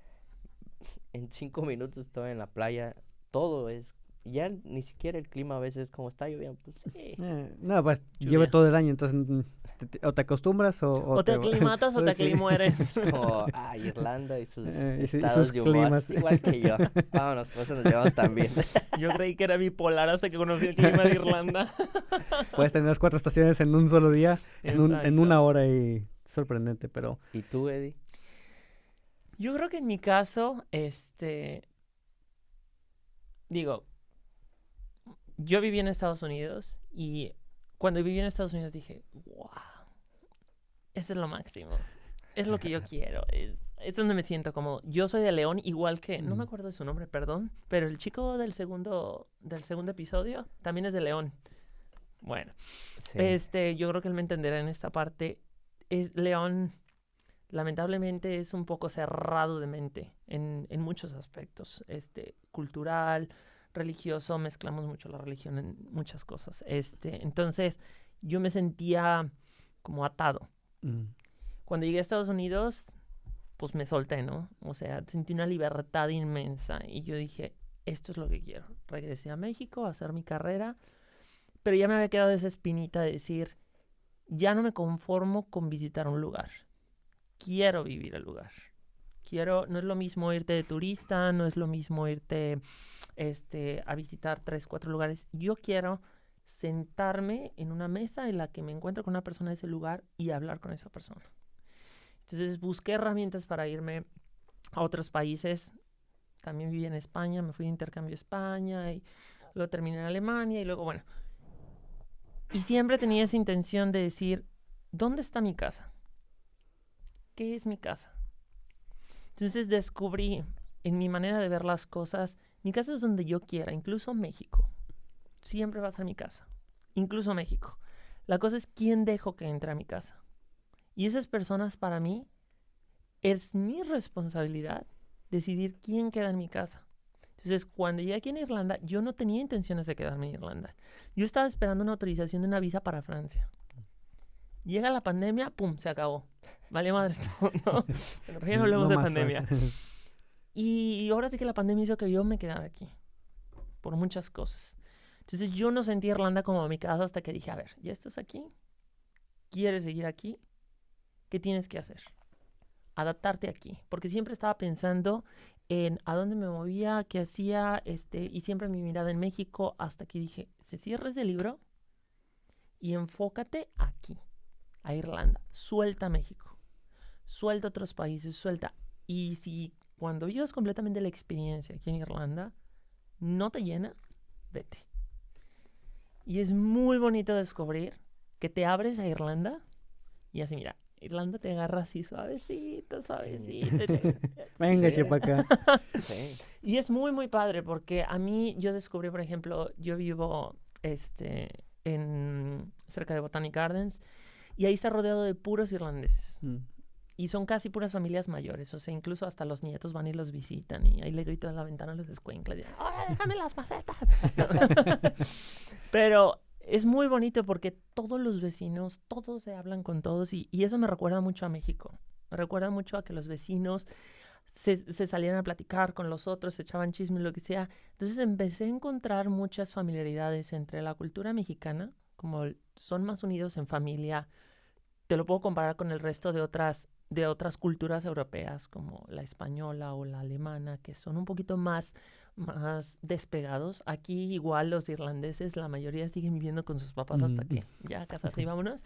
en cinco minutos estoy en la playa. Todo es, ya ni siquiera el clima a veces como está lloviendo, pues sí. Eh, no, pues Lluvia. lleve todo el año, entonces mm, te- te- o te acostumbras o... O te aclimatas o te Sí. aclimueres. Es [laughs] como, [laughs] ah, Irlanda y sus [laughs] Eh, y estados sus de humor. climas. Igual que yo. Vámonos, por eso nos llevamos tan bien. Yo creí que era bipolar hasta que conocí el clima de Irlanda. Puedes tener las cuatro estaciones en un solo día, en, un- en una hora y sorprendente, pero... ¿Y tú, Eddie? Yo creo que en mi caso, este. Digo, yo viví en Estados Unidos y cuando viví en Estados Unidos dije, wow, eso es lo máximo. Es lo que yo [laughs] quiero. Es, es donde me siento como. Yo soy de León, igual que. No me Mm. acuerdo de su nombre, perdón. Pero el chico del segundo, del segundo episodio también es de León. Bueno. Sí. Este, yo creo que él me entenderá en esta parte. Es León, lamentablemente, es un poco cerrado de mente en, en muchos aspectos. Este, cultural, religioso, mezclamos mucho la religión en muchas cosas. Este, entonces, yo me sentía como atado. mm, Cuando llegué a Estados Unidos, pues me solté, ¿no? O sea, sentí una libertad inmensa y yo dije, esto es lo que quiero. Regresé a México a hacer mi carrera, pero ya me había quedado esa espinita de decir, ya no me conformo con visitar un lugar. Quiero vivir el lugar. Quiero, no es lo mismo irte de turista, no es lo mismo irte este, a visitar tres, cuatro lugares. Yo quiero sentarme en una mesa en la que me encuentro con una persona de ese lugar y hablar con esa persona. Entonces busqué herramientas para irme a otros países. También viví en España, me fui de intercambio a España y luego terminé en Alemania y luego, bueno. Y siempre tenía esa intención de decir, ¿dónde está mi casa? ¿Qué es mi casa? Entonces descubrí en mi manera de ver las cosas, mi casa es donde yo quiera, incluso México. Siempre va a mi casa, incluso México. La cosa es quién dejo que entre a mi casa. Y esas personas para mí es mi responsabilidad decidir quién queda en mi casa. Entonces, cuando llegué aquí en Irlanda, yo no tenía intenciones de quedarme en Irlanda. Yo estaba esperando una autorización de una visa para Francia. Llega la pandemia, pum, se acabó. Vale madre [laughs] esto, ¿no? Bueno, ya no hablemos de más pandemia. [laughs] Y ahora sí que la pandemia hizo que yo me quedara aquí. Por muchas cosas. Entonces yo no sentí Irlanda como mi casa hasta que dije, a ver, ya estás aquí. ¿Quieres seguir aquí? ¿Qué tienes que hacer? Adaptarte aquí. Porque siempre estaba pensando en a dónde me movía, qué hacía, este, y siempre mi mirada en México, hasta que dije, se cierra ese libro y enfócate aquí, a Irlanda. Suelta México. Suelta otros países, suelta. Y si cuando vivas completamente la experiencia aquí en Irlanda, no te llena, vete. Y es muy bonito descubrir que te abres a Irlanda y así, mira, Irlanda te agarra así suavecito, suavecito. te- [laughs] Venga, Sí. chepa acá. [laughs] Sí. y es muy, muy padre porque a mí yo descubrí, por ejemplo, yo vivo este, en, cerca de Botanic Gardens y ahí está rodeado de puros irlandeses. Mm. Y son casi puras familias mayores, o sea, incluso hasta los nietos van y los visitan y ahí le grito a la ventana a los escuincles, ¡Ahora déjame las macetas! [laughs] Pero es muy bonito porque todos los vecinos, todos se hablan con todos y, y eso me recuerda mucho a México. Me recuerda mucho a que los vecinos se, se salían a platicar con los otros, se echaban chisme, lo que sea. Entonces empecé a encontrar muchas familiaridades entre la cultura mexicana, como son más unidos en familia. Te lo puedo comparar con el resto de otras, de otras culturas europeas, como la española o la alemana, que son un poquito más, más despegados. Aquí igual los irlandeses, la mayoría siguen viviendo con sus papás hasta Mm. que ya [laughs] casarse y vámonos.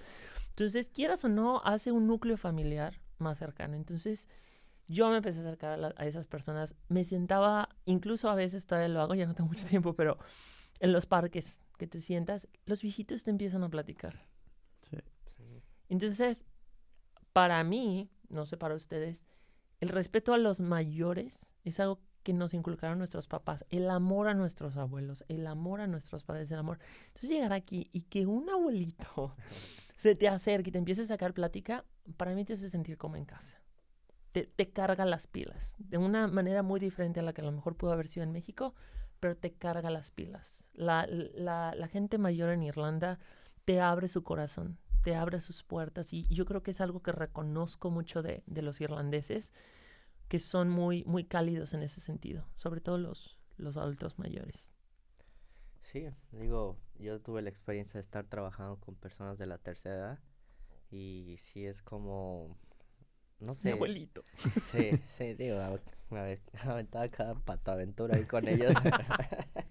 Entonces, quieras o no, hace un núcleo familiar más cercano. Entonces, yo me empecé a acercar a, la- a esas personas. Me sentaba, incluso a veces todavía lo hago, ya no tengo mucho tiempo, pero en los parques que te sientas, los viejitos te empiezan a platicar. Sí. Entonces, para mí, no sé para ustedes, el respeto a los mayores es algo que nos inculcaron nuestros papás, el amor a nuestros abuelos, el amor a nuestros padres, el amor. Entonces llegar aquí y que un abuelito [laughs] se te acerque y te empiece a sacar plática, para mí te hace sentir como en casa. Te, te carga las pilas, de una manera muy diferente a la que a lo mejor pudo haber sido en México, pero te carga las pilas. La, la, la gente mayor en Irlanda te abre su corazón, te abre sus puertas y yo creo que es algo que reconozco mucho de, de los irlandeses, que son muy, muy cálidos en ese sentido, sobre todo los, los adultos mayores. Sí, digo, yo tuve la experiencia de estar trabajando con personas de la tercera edad y sí es como, no Mi sé, abuelito. sí, sí, digo, me [laughs] aventaba cada patoaventura ahí con ellos, [laughs]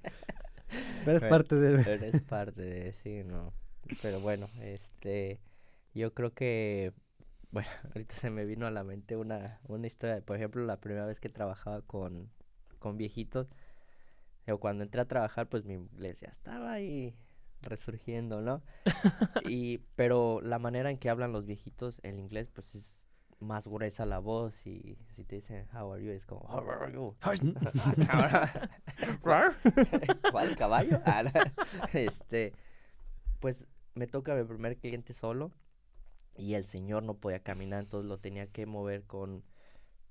Pero es Pero- parte de... pero es parte de, sí, no, pero bueno, este, yo creo que, bueno, [laughs] ahorita se me vino a la mente una, una historia, por ejemplo, la primera vez que trabajaba con, con viejitos, o cuando entré a trabajar, pues mi inglés ya estaba ahí resurgiendo, ¿no? [laughs] Y, pero la manera en que hablan los viejitos, el inglés, pues es más gruesa la voz y si te dicen how are you, es como how are you. [laughs] [laughs] ¿Cuál caballo? Ah, [laughs] este, pues me toca mi primer cliente solo y el señor no podía caminar, entonces lo tenía que mover con,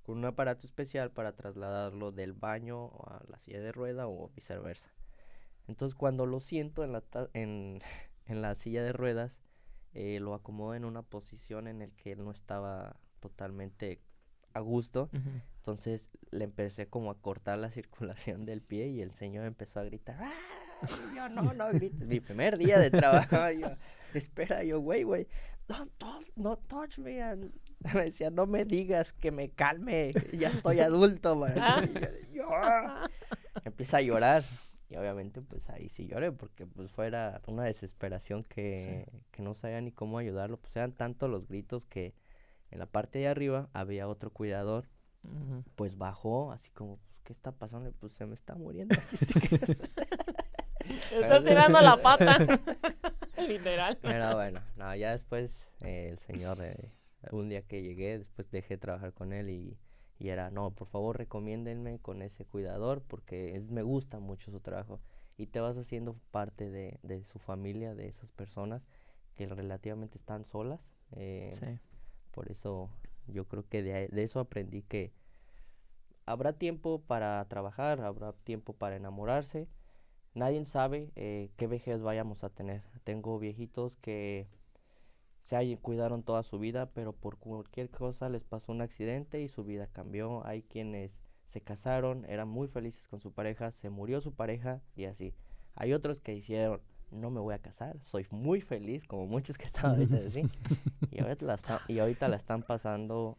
con un aparato especial para trasladarlo del baño a la silla de rueda o viceversa. Entonces cuando lo siento en la, ta- en, en la silla de ruedas, eh, lo acomodo en una posición en la que él no estaba totalmente a gusto. Entonces le empecé como a cortar la [laughs] circulación del pie y el señor empezó a gritar. "¡Ah!". Y yo, no, no grites. Mi primer día de trabajo. [laughs] yo, espera, yo, güey, güey. No, no, no touch me. and- [laughs] Me decía, no me digas que me calme. Ya estoy adulto, man. Y yo. Empieza a llorar. Y obviamente, pues ahí sí lloré, porque pues fuera una desesperación que, que no sabía ni cómo ayudarlo. Pues eran tanto los gritos que en la parte de arriba había otro cuidador Ujú. pues bajó, así como, pues, ¿qué está pasando? Pues se me está muriendo [laughs] este que-". [laughs] Estás tirando la pata. [laughs] Literal. Pero bueno, no, ya después eh, el señor, eh, un día que llegué, después dejé de trabajar con él y, y era, no, por favor recomiéndenme con ese cuidador porque es, me gusta mucho su trabajo y te vas haciendo parte de, de su familia, de esas personas que relativamente están solas. eh, Sí. Por eso yo creo que de, de eso aprendí que habrá tiempo para trabajar, habrá tiempo para enamorarse. Nadie sabe eh, qué vejez vayamos a tener. Tengo viejitos que se cuidaron toda su vida, pero por cualquier cosa les pasó un accidente y su vida cambió. Hay quienes se casaron, eran muy felices con su pareja, se murió su pareja y así. Hay otros que hicieron, no me voy a casar, soy muy feliz, como muchos que [laughs] estaban ahorita así. Y ahorita la, está- y ahorita la están pasando,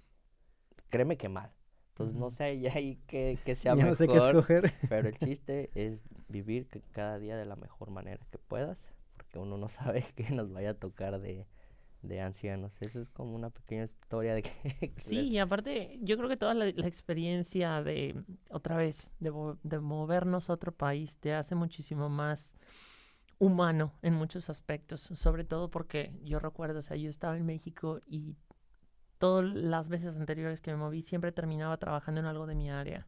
créeme que mal. Entonces no sé ahí, ahí qué, qué Ya sea no sé qué mejor, escoger. pero el [laughs] chiste es vivir que cada día de la mejor manera que puedas, porque uno no [laughs] sabe qué nos vaya a tocar de, de ancianos. Eso es como una pequeña historia de que... que Sí, y aparte, yo creo que toda la, la experiencia de, otra vez, de, de movernos a otro país te hace muchísimo más humano en muchos aspectos, sobre todo porque yo recuerdo, o sea, yo estaba en México y todas las veces anteriores que me moví siempre terminaba trabajando en algo de mi área.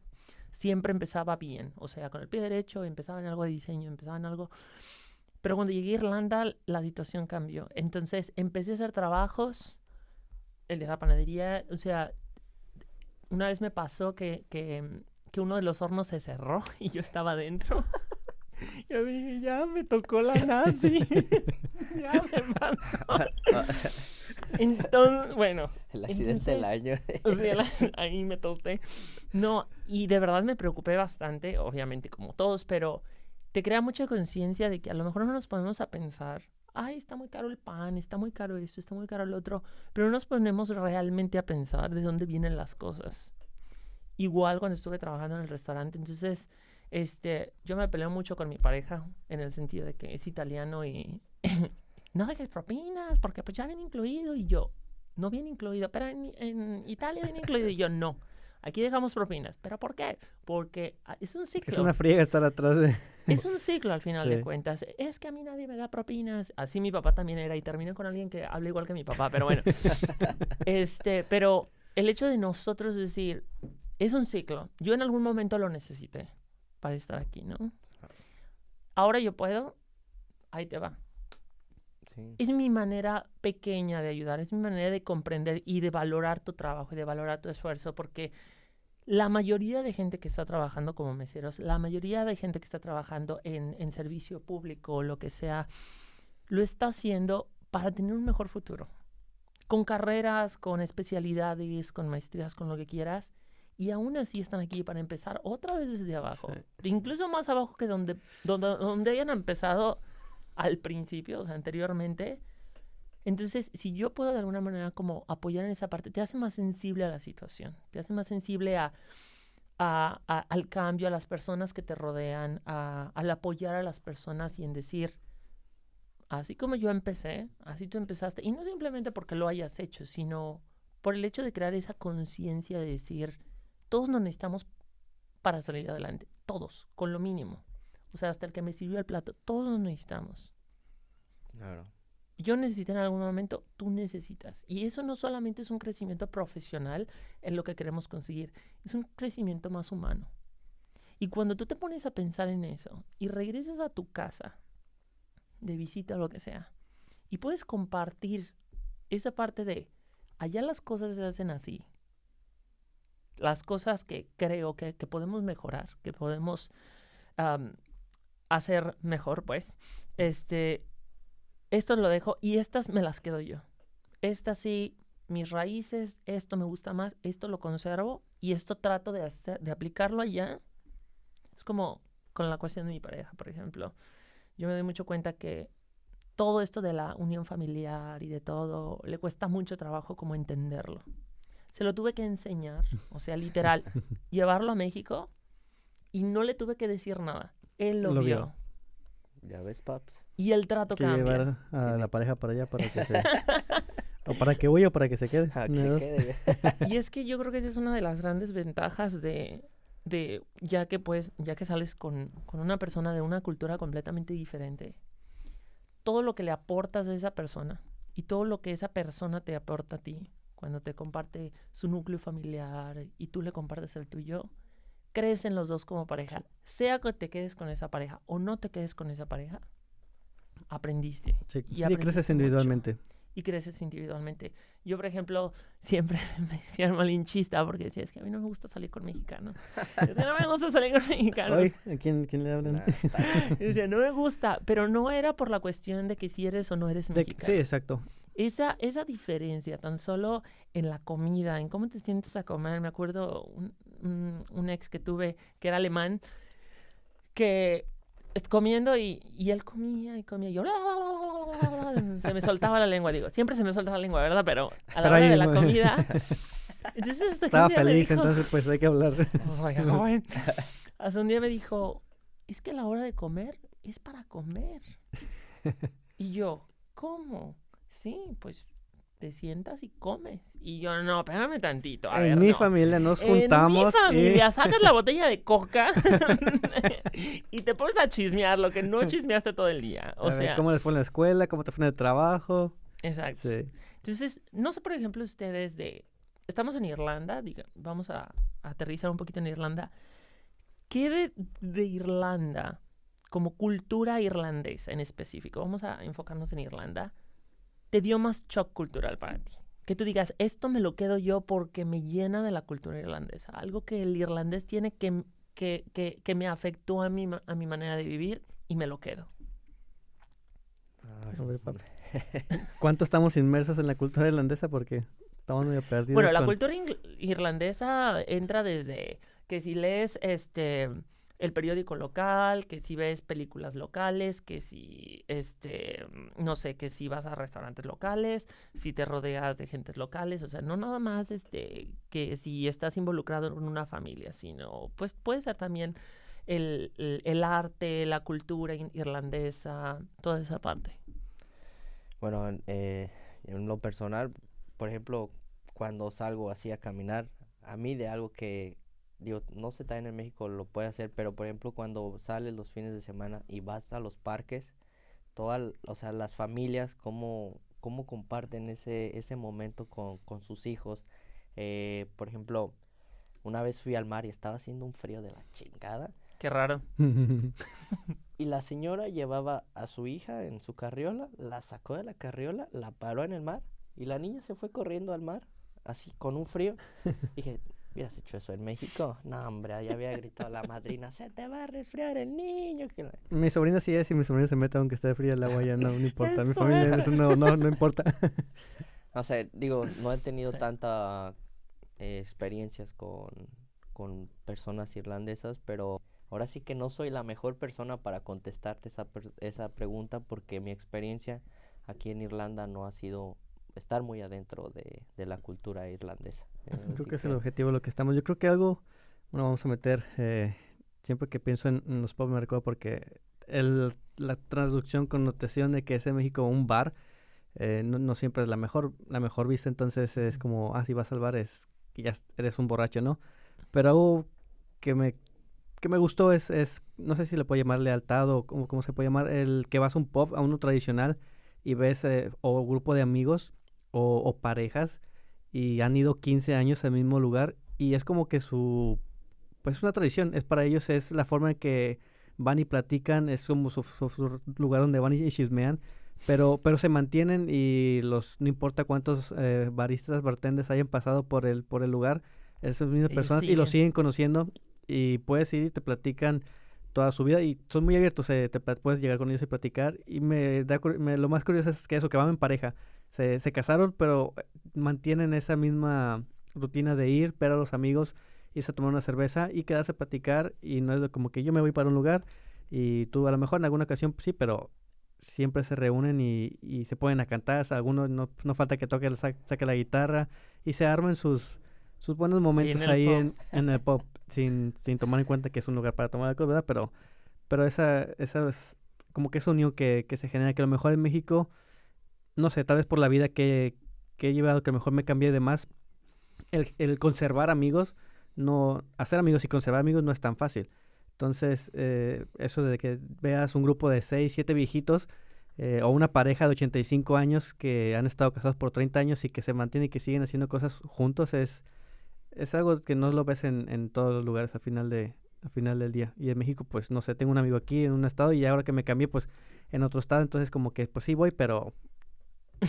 Siempre empezaba bien, o sea, con el pie derecho, empezaba en algo de diseño, empezaba en algo... Pero cuando llegué a Irlanda, la situación cambió. Entonces empecé a hacer trabajos el de la panadería, o sea, una vez me pasó que, que, que uno de los hornos se cerró [laughs] y yo estaba adentro. [laughs] Yo dije, ya me tocó la nazi. [laughs] ya me pasó. Entonces, bueno, el accidente del año. o sea, la- ahí me tosté. No, y de verdad me preocupé bastante, obviamente como todos, pero te crea mucha conciencia de que a lo mejor no nos ponemos a pensar, ay, está muy caro el pan, está muy caro esto, está muy caro el otro, pero no nos ponemos realmente a pensar de dónde vienen las cosas. Igual cuando estuve trabajando en el restaurante, entonces, este, yo me peleo mucho con mi pareja en el sentido de que es italiano y [coughs] no dejes propinas porque pues ya viene incluido y yo, no viene incluido, pero en, en Italia viene incluido y yo no. Aquí dejamos propinas. ¿Pero por qué? Porque ah, es un ciclo. Es una friega estar atrás de... [laughs] Es un ciclo al final de cuentas. Es que a mí nadie me da propinas. Así mi papá también era y terminé con alguien que habla igual que mi papá, pero bueno. [laughs] este, pero el hecho de nosotros decir, es un ciclo. Yo en algún momento lo necesité para estar aquí, ¿no? Ahora yo puedo, ahí te va. Sí. Es mi manera pequeña de ayudar, es mi manera de comprender y de valorar tu trabajo y de valorar tu esfuerzo, porque la mayoría de gente que está trabajando como meseros, la mayoría de gente que está trabajando en, en servicio público o lo que sea, lo está haciendo para tener un mejor futuro. Con carreras, con especialidades, con maestrías, con lo que quieras. Y aún así están aquí para empezar otra vez desde abajo. Incluso más abajo que donde, donde, donde hayan empezado al principio, o sea, anteriormente. Entonces, si yo puedo de alguna manera como apoyar en esa parte, te hace más sensible a la situación, te hace más sensible a, a- a- al cambio, a las personas que te rodean, a- al apoyar a las personas y en decir, así como yo empecé, así tú empezaste, y no simplemente porque lo hayas hecho, sino por el hecho de crear esa conciencia de decir, todos nos necesitamos para salir adelante, todos, con lo mínimo. O sea, hasta el que me sirvió el plato, todos nos necesitamos. Claro. Yo necesité en algún momento, tú necesitas. Y eso no solamente es un crecimiento profesional en lo que queremos conseguir, es un crecimiento más humano. Y cuando tú te pones a pensar en eso y regresas a tu casa, de visita o lo que sea, y puedes compartir esa parte de, allá las cosas se hacen así, las cosas que creo que, que podemos mejorar, que podemos hacer mejor, pues, este, esto lo dejo y estas me las quedo yo. Estas sí, mis raíces, esto me gusta más, esto lo conservo y esto trato de hacer, de aplicarlo allá. Es como con la cuestión de mi pareja, por ejemplo. yo me doy mucho cuenta que todo esto de la unión familiar y de todo, le cuesta mucho trabajo como entenderlo. Se lo tuve que enseñar, o sea, literal, [laughs] llevarlo a México y no le tuve que decir nada. Él lo, Lo vio. vio. Ya ves, paps. Y el trato que cambia. llevar a la pareja para allá para que se... [laughs] o para que huya o para que se quede. Ah, que se quede. Y es que yo creo que esa es una de las grandes ventajas de, de ya que pues, ya que sales con, con una persona de una cultura completamente diferente, todo lo que le aportas a esa persona y todo lo que esa persona te aporta a ti, cuando te comparte su núcleo familiar y tú le compartes el tuyo, crecen los dos como pareja. Sea que te quedes con esa pareja o no te quedes con esa pareja, aprendiste Sí, Y y, aprendiste creces mucho. individualmente. y creces individualmente. Yo, por ejemplo, siempre [laughs] me decían malinchista porque decía, es que a mí no me gusta salir con mexicanos. Es que no me gusta salir con mexicanos. ¿a quién, quién le hablan? Nah. [laughs] Y decía, no me gusta, pero no era por la cuestión de que si eres o no eres De- mexicano. sí, exacto. Esa, esa diferencia, tan solo en la comida, en cómo te sientes a comer. Me acuerdo un, un- un ex que tuve que era alemán, que comiendo y, y él comía y comía y yo [laughs] se me soltaba la lengua, digo, siempre se me suelta la lengua, ¿verdad? Pero a la hora de la comida... [laughs] Entonces hasta un Estaba feliz, dijo- entonces pues hay que hablar. [laughs] oiga, joven. Hasta un día me dijo, es que la hora de comer es para comer. Y yo, ¿cómo? Sí, pues te sientas y comes. Y yo, no, espérame tantito. A en ver, mi no. familia nos En mi juntamos familia y... sacas la [laughs] botella de coca [laughs] y te pones a chismear lo que no chismeaste todo el día. O a ver sea, ¿Cómo les fue en la escuela? ¿Cómo te fue en el trabajo? exacto. Sí. Entonces, no sé, por ejemplo, ustedes de... Estamos en Irlanda, diga, vamos a, a aterrizar un poquito en Irlanda. ¿Qué de, de Irlanda, como cultura irlandesa en específico, vamos a enfocarnos en Irlanda, te dio más shock cultural para ti? Que tú digas, esto me lo quedo yo porque me llena de la cultura irlandesa. Algo que el irlandés tiene que, que, que, que me afectó a mi, ma- a mi manera de vivir y me lo quedo. Ay, pues, [laughs] ¿Cuánto estamos inmersos en la cultura irlandesa? Porque estamos medio perdidos. Bueno, la con- cultura irlandesa entra desde que si lees este el periódico local, que si ves películas locales, que si este no sé, que si vas a restaurantes locales, si te rodeas de gentes locales, o sea, no nada más este que si estás involucrado en una familia, sino pues puede ser también el, el- arte, la cultura irlandesa, toda esa parte. Bueno, en, eh, en lo personal, por ejemplo, cuando salgo así a caminar, a mí de algo que, digo, no sé también en México lo puede hacer, pero por ejemplo cuando sales los fines de semana y vas a los parques, todas, o sea, las familias, cómo, cómo comparten ese, ese momento con, con sus hijos. Eh, por ejemplo, una vez fui al mar y estaba haciendo un frío de la chingada. Qué raro. [laughs] Y la señora llevaba a su hija en su carriola, la sacó de la carriola, la paró en el mar y la niña se fue corriendo al mar, así con un frío. [laughs] Dije, ¿hubieras hecho eso en México? No, hombre, ya había gritado la madrina, se te va a resfriar el niño. que la-". mi sobrina sí es y mi sobrina se mete aunque esté fría el agua ya no, no importa. Mi familia es. eso no, no, no importa. [laughs] O sea, digo, no he tenido Sí. tanta eh, experiencias con, con personas irlandesas, pero ahora sí que no soy la mejor persona para contestarte esa, esa pregunta porque mi experiencia aquí en Irlanda no ha sido estar muy adentro de, de la cultura irlandesa. Eh, Creo así que es el objetivo de lo que estamos. Yo creo que algo, bueno, vamos a meter, eh, siempre que pienso en, en los pubs me recuerdo porque el, la traducción, connotación de que es en México un bar, eh, no, no siempre es la mejor, la mejor vista, entonces es como, ah, si vas al bar es que ya es- eres un borracho, ¿no? Pero algo que me, que me gustó es, es, no sé si le puedo llamar lealtad o cómo, cómo se puede llamar, el que vas a un pub, a uno tradicional y ves eh, o grupo de amigos o, o parejas y han ido 15 años al mismo lugar y es como que su pues es una tradición, es para ellos es la forma en que van y platican, es como su, su- su lugar donde van y chismean, pero pero se mantienen y los no importa cuántos eh, baristas, bartenders hayan pasado por el por el lugar, esas mismas Ellos personas y los siguen. conociendo y puedes ir y te platican toda su vida y son muy abiertos, eh, te puedes llegar con ellos y platicar y me da me- lo más curioso es que eso que van en pareja, se, se casaron pero eh, mantienen esa misma rutina de ir, ver a los amigos, irse a tomar una cerveza y quedarse a platicar y no es como que yo me voy para un lugar y tú a lo mejor en alguna ocasión pues, sí, pero siempre se reúnen y, y se ponen a cantar, o sea, algunos no, no falta que toque, sa- saque la guitarra y se armen sus, sus buenos momentos ahí en, en el pop, sin, sin tomar en cuenta que es un lugar para tomar alcohol, ¿verdad? Pero, pero esa, esa es como que esa unión que, que se genera, que a lo mejor en México, no sé, tal vez por la vida que, que he llevado, que mejor me cambié de más, el, el conservar amigos, no, hacer amigos y conservar amigos no es tan fácil. Entonces, eh, eso de que veas un grupo de 6, 7 viejitos eh, o una pareja de 85 años que han estado casados por 30 años y que se mantienen y que siguen haciendo cosas juntos es, es algo que no lo ves en, en todos los lugares a final, de, a final del día. Y en México, pues no sé, tengo un amigo aquí en un estado y ahora que me cambié, pues en otro estado, entonces como que pues sí voy, pero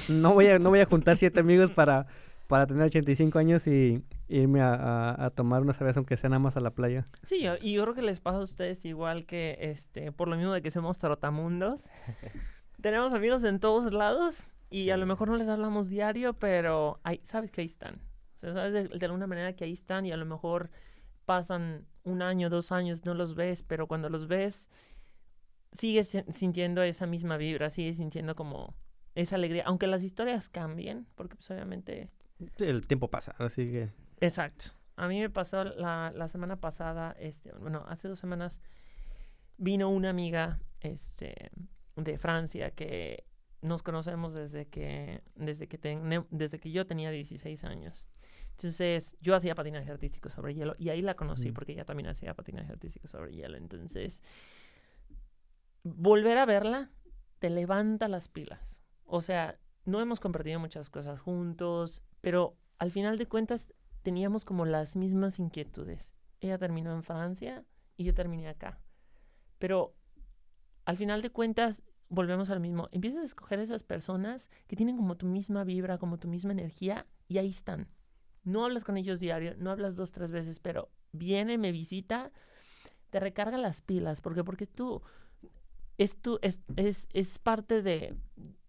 no voy a, no voy a juntar siete amigos para, para tener 85 años y irme a, a- a tomar una cerveza aunque sea nada más a la playa. Sí, yo- y yo creo que les pasa a ustedes igual que, este, por lo mismo de que somos trotamundos. [laughs] Tenemos amigos en todos lados y a lo mejor no les hablamos diario, pero ahí, sabes que ahí están. O sea, sabes de, de alguna manera que ahí están y a lo mejor pasan un año, dos años, no los ves, pero cuando los ves, sigues sin- sintiendo esa misma vibra, sigues sintiendo como esa alegría, aunque las historias cambien, porque pues obviamente El tiempo pasa, así que... Exacto. A mí me pasó la, la semana pasada, este, bueno, hace dos semanas vino una amiga este, de Francia que nos conocemos desde que, desde que, ten- desde que yo tenía 16 años. Entonces, yo hacía patinaje artístico sobre hielo y ahí la conocí Mm. porque ella también hacía patinaje artístico sobre hielo. Entonces, volver a verla te levanta las pilas. O sea, no hemos compartido muchas cosas juntos, pero al final de cuentas teníamos como las mismas inquietudes. Ella terminó en Francia y yo terminé acá. Pero al final de cuentas volvemos al mismo. Empiezas a escoger esas personas que tienen como tu misma vibra, como tu misma energía y ahí están. No hablas con ellos diario, no hablas dos, tres veces, pero viene, me visita, te recarga las pilas, porque porque tú es tu, es, es, es parte de,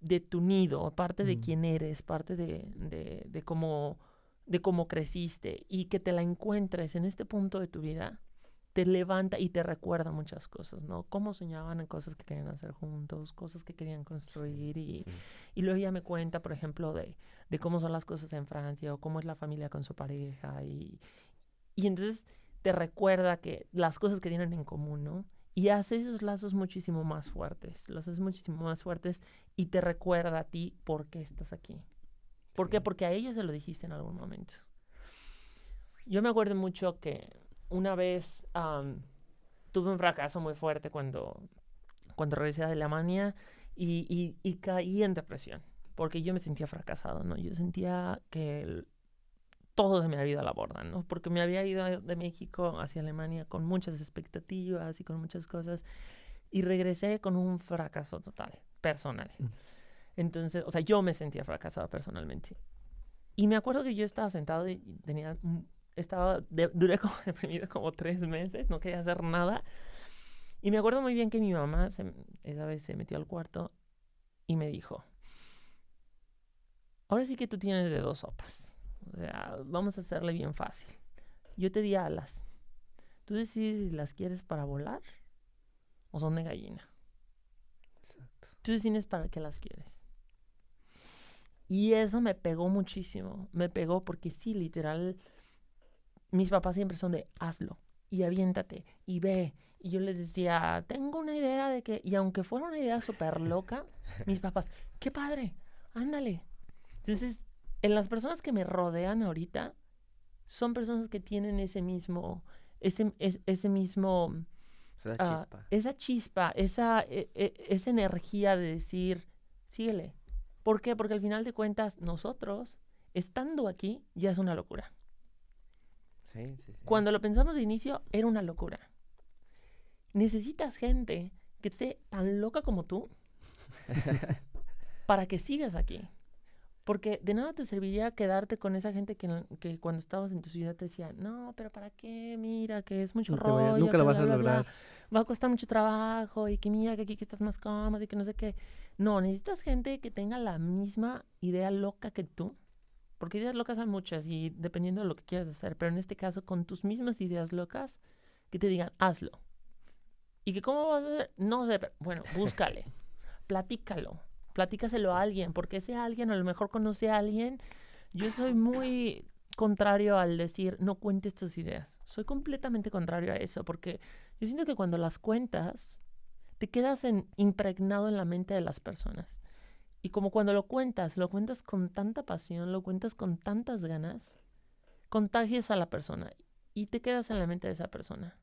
de tu nido, parte de Mm. quién eres, parte de, de, de cómo de cómo creciste y que te la encuentres en este punto de tu vida te levanta y te recuerda muchas cosas, ¿no? Cómo soñaban en cosas que querían hacer juntos, cosas que querían construir y, Sí. y luego ella me cuenta, por ejemplo, de, de cómo son las cosas en Francia o cómo es la familia con su pareja y, y entonces te recuerda que las cosas que tienen en común, ¿no? Y hace esos lazos muchísimo más fuertes, los hace muchísimo más fuertes y te recuerda a ti por qué estás aquí. ¿Por qué? Porque a ella se lo dijiste en algún momento. Yo me acuerdo mucho que una vez tuve un fracaso muy fuerte cuando, cuando regresé de Alemania y, y, y caí en depresión, porque yo me sentía fracasado, ¿no? Yo sentía que el- todo se me había ido a la borda, ¿no? Porque me había ido de México hacia Alemania con muchas expectativas y con muchas cosas y regresé con un fracaso total, personal. Mm. Entonces, o sea, yo me sentía fracasado personalmente. Y me acuerdo que yo estaba sentado y tenía, estaba, de- duré como [laughs] deprimido como tres meses, no quería hacer nada. Y me acuerdo muy bien que mi mamá se- esa vez se metió al cuarto y me dijo, ahora sí que tú tienes de dos sopas. O sea, vamos a hacerle bien fácil. Yo te di alas. Tú decides si las quieres para volar o son de gallina. Exacto. Tú decides para qué las quieres. Y eso me pegó muchísimo. Me pegó porque sí, literal, mis papás siempre son de hazlo y aviéntate y ve. Y yo les decía, tengo una idea de que, y aunque fuera una idea súper loca, [laughs] mis papás, qué padre, ándale. Entonces, en las personas que me rodean ahorita, son personas que tienen ese mismo, ese, es- ese mismo, Esa ah, chispa. esa chispa, esa, e- e- esa energía de decir, síguele. ¿Por qué? Porque al final de cuentas, nosotros, estando aquí, ya es una locura. Sí, sí, sí. Cuando lo pensamos de inicio, era una locura. Necesitas gente que esté tan loca como tú [laughs] para que sigas aquí. Porque de nada te serviría quedarte con esa gente que, que cuando estabas en tu ciudad te decía, no, pero ¿para qué? Mira, que es mucho No vaya- rollo, nunca que lo bla, vas a bla, bla, lograr. Va a costar mucho trabajo y que mira que aquí que estás más cómodo y que no sé qué. No, necesitas gente que tenga la misma idea loca que tú. Porque ideas locas hay muchas y dependiendo de lo que quieras hacer. Pero en este caso, con tus mismas ideas locas, que te digan, hazlo. ¿Y que cómo vas a hacer? No sé, pero, bueno, [laughs] búscale, platícalo, platícaselo a alguien, porque ese alguien a lo mejor conoce a alguien. Yo soy muy contrario al decir, no cuentes tus ideas. Soy completamente contrario a eso, porque yo siento que cuando las cuentas, te quedas en, impregnado en la mente de las personas. Y como cuando lo cuentas, lo cuentas con tanta pasión, lo cuentas con tantas ganas, contagias a la persona y te quedas en la mente de esa persona.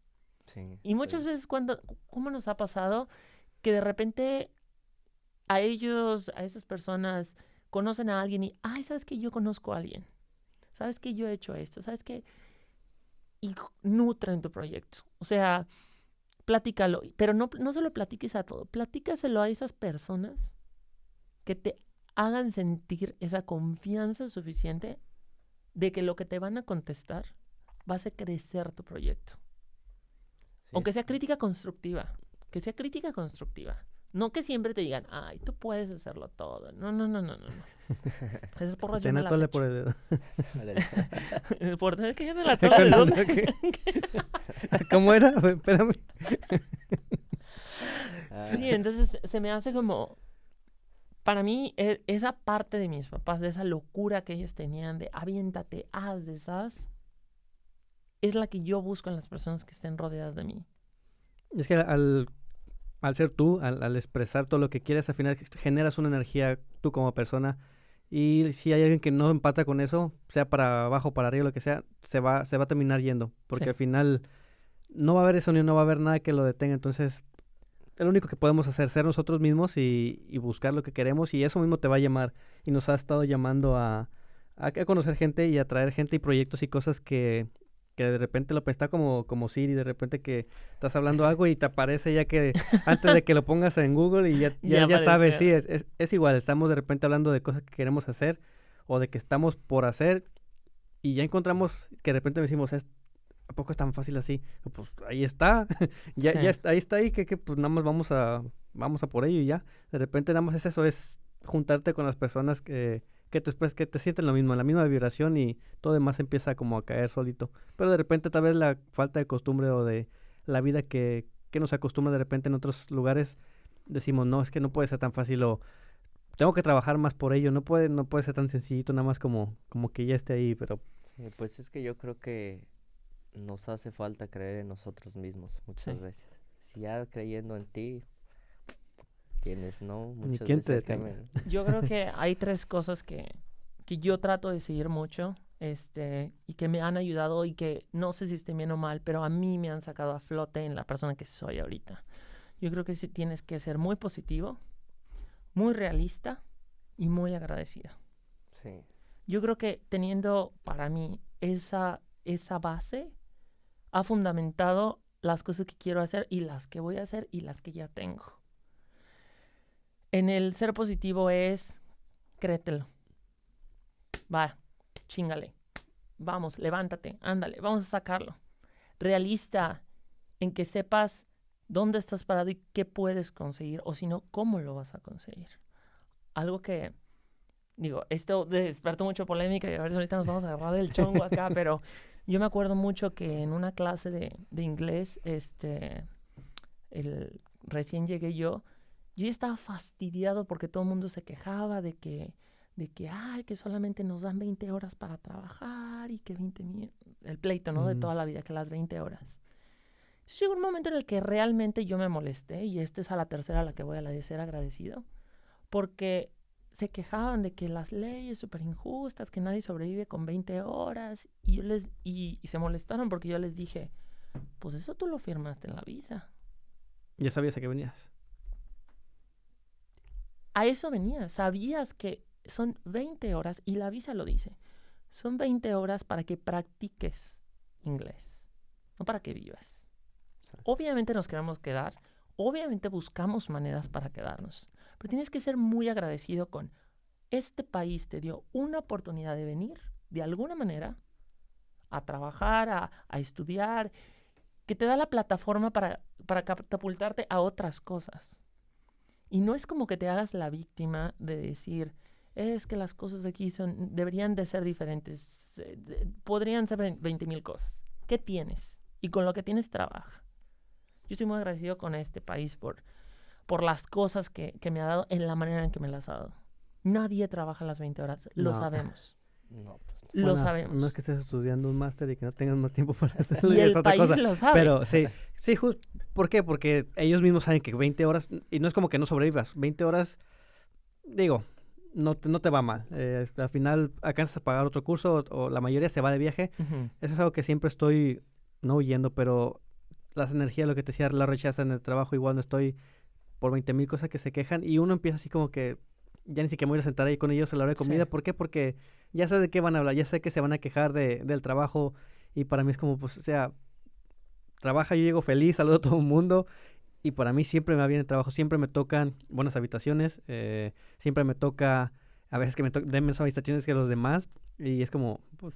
Sí. Y muchas veces cuando, ¿cómo nos ha pasado? Que de repente a ellos, a esas personas, conocen a alguien y, ay, ¿sabes que yo conozco a alguien? ¿Sabes que yo he hecho esto? ¿Sabes que Y nutren tu proyecto. O sea, platícalo. Pero no, no solo platiques a todo, platícaselo a esas personas que te hagan sentir esa confianza suficiente de que lo que te van a contestar va a hacer crecer tu proyecto. sí, Aunque sea crítica constructiva. Que sea crítica constructiva. No que siempre te digan, ay, tú puedes hacerlo todo. No, no, no, no, no. no. [laughs] Esas porras yo Ten me a las tole por el dedo. [laughs] ¿Por qué que de la tola de dónde? ¿Cómo era? Espérame. Ah, Sí, entonces se me hace como... Para mí, e- esa parte de mis papás, de esa locura que ellos tenían de aviéntate, haz, deshaz, es la que yo busco en las personas que estén rodeadas de mí. Es que al, al ser tú, al, al expresar todo lo que quieres, al final generas una energía tú como persona. Y si hay alguien que no empata con eso, sea para abajo, para arriba, lo que sea, se va, se va a terminar yendo. Porque Sí. al final no va a haber eso ni no va a haber nada que lo detenga. Entonces, es lo único que podemos hacer, ser nosotros mismos y, y buscar lo que queremos. Y eso mismo te va a llamar. Y nos ha estado llamando a, a, a conocer gente y a traer gente y proyectos y cosas que, que de repente lo está como, como Siri, de repente que estás hablando [laughs] algo y te aparece ya que antes de que lo pongas en Google y ya, [laughs] Ya ya, ya sabes, sí, es, es, es igual, estamos de repente hablando de cosas que queremos hacer o de que estamos por hacer y ya encontramos que de repente decimos, es, ¿a poco es tan fácil así? Pues ahí está, [laughs] ya, Sí. ya está, ahí está ahí, que, que pues nada más vamos a, vamos a por ello y ya. De repente nada más es eso, es juntarte con las personas que, que te, pues, que te sienten lo mismo, la misma vibración y todo demás empieza como a caer solito. Pero de repente tal vez la falta de costumbre o de la vida que, que nos acostumbra de repente en otros lugares, decimos, no, es que no puede ser tan fácil o tengo que trabajar más por ello, no puede, no puede ser tan sencillito nada más como, como que ya esté ahí, pero sí, pues es que yo creo que nos hace falta creer en nosotros mismos muchas Sí. veces. Si ya creyendo en ti, tienes, ¿no? Muchas quién te veces camino- [laughs] Yo creo que hay tres cosas que, que yo trato de seguir mucho este, y que me han ayudado y que no sé si estén bien o mal, pero a mí me han sacado a flote en la persona que soy ahorita. Yo creo que sí tienes que ser muy positivo, muy realista y muy agradecido. Sí, Yo creo que teniendo para mí esa, esa base ha fundamentado las cosas que quiero hacer y las que voy a hacer y las que ya tengo. En el ser positivo es créetelo. Va, chingale. Vamos, levántate, ándale, vamos a sacarlo. Realista en que sepas dónde estás parado y qué puedes conseguir, o si no, cómo lo vas a conseguir. Algo que, digo, esto despertó mucha polémica y a ver si ahorita nos vamos a agarrar el chongo acá, [laughs] pero yo me acuerdo mucho que en una clase de, de inglés, este, el, recién llegué yo, yo ya estaba fastidiado porque todo el mundo se quejaba de que, de que, ay, que solamente nos dan 20 horas para trabajar y que 20 mil, el pleito, ¿no? De toda la vida, que las 20 horas. Entonces llegó un momento en el que realmente yo me molesté y esta es a la tercera a la que voy a ser agradecido, porque se quejaban de que las leyes súper injustas, que nadie sobrevive con 20 horas y, yo les, y, y se molestaron porque yo les dije, pues eso tú lo firmaste en la visa. ya sabías a qué venías. A eso venía, sabías que son 20 horas y la visa lo dice. Son 20 horas para que practiques inglés, no para que vivas. Obviamente nos queremos quedar, obviamente buscamos maneras para quedarnos, pero tienes que ser muy agradecido con este país te dio una oportunidad de venir de alguna manera a trabajar, a, a estudiar, que te da la plataforma para, para catapultarte a otras cosas. Y no es como que te hagas la víctima de decir, es que las cosas aquí son, deberían de ser diferentes, eh, de- podrían ser 20 mil cosas. ¿Qué tienes? Y con lo que tienes trabaja. Yo estoy muy agradecido con este país por, por las cosas que, que me ha dado en la manera en que me las ha dado. Nadie trabaja las 20 horas, lo No. sabemos. [laughs] No, pues, Lo sabemos. No es que estés estudiando un máster y que no tengas más tiempo para [laughs] hacerlo. y el es otra país cosa. lo sabe. Pero sí, sí, justo. ¿Por qué? Porque ellos mismos saben que 20 horas, y no es como que no sobrevivas, 20 horas, digo, no te, no te va mal. Eh, al final alcanzas a pagar otro curso o, o la mayoría se va de viaje. Eso es algo que siempre estoy, no huyendo, pero las energías, lo que te decía, la rechazan en el trabajo, igual no estoy por 20 mil cosas que se quejan y uno empieza así como que ya ni siquiera me voy a sentar ahí con ellos a la hora de Sí. comida. ¿Por qué? Porque ya sé de qué van a hablar, ya sé que se van a quejar de, del trabajo y para mí es como, pues, o sea, trabaja, yo llego feliz, saludo a todo el mundo y para mí siempre me va bien el trabajo, siempre me tocan buenas habitaciones, eh, siempre me toca, a veces que me tocan menos habitaciones que los demás y es como, pues,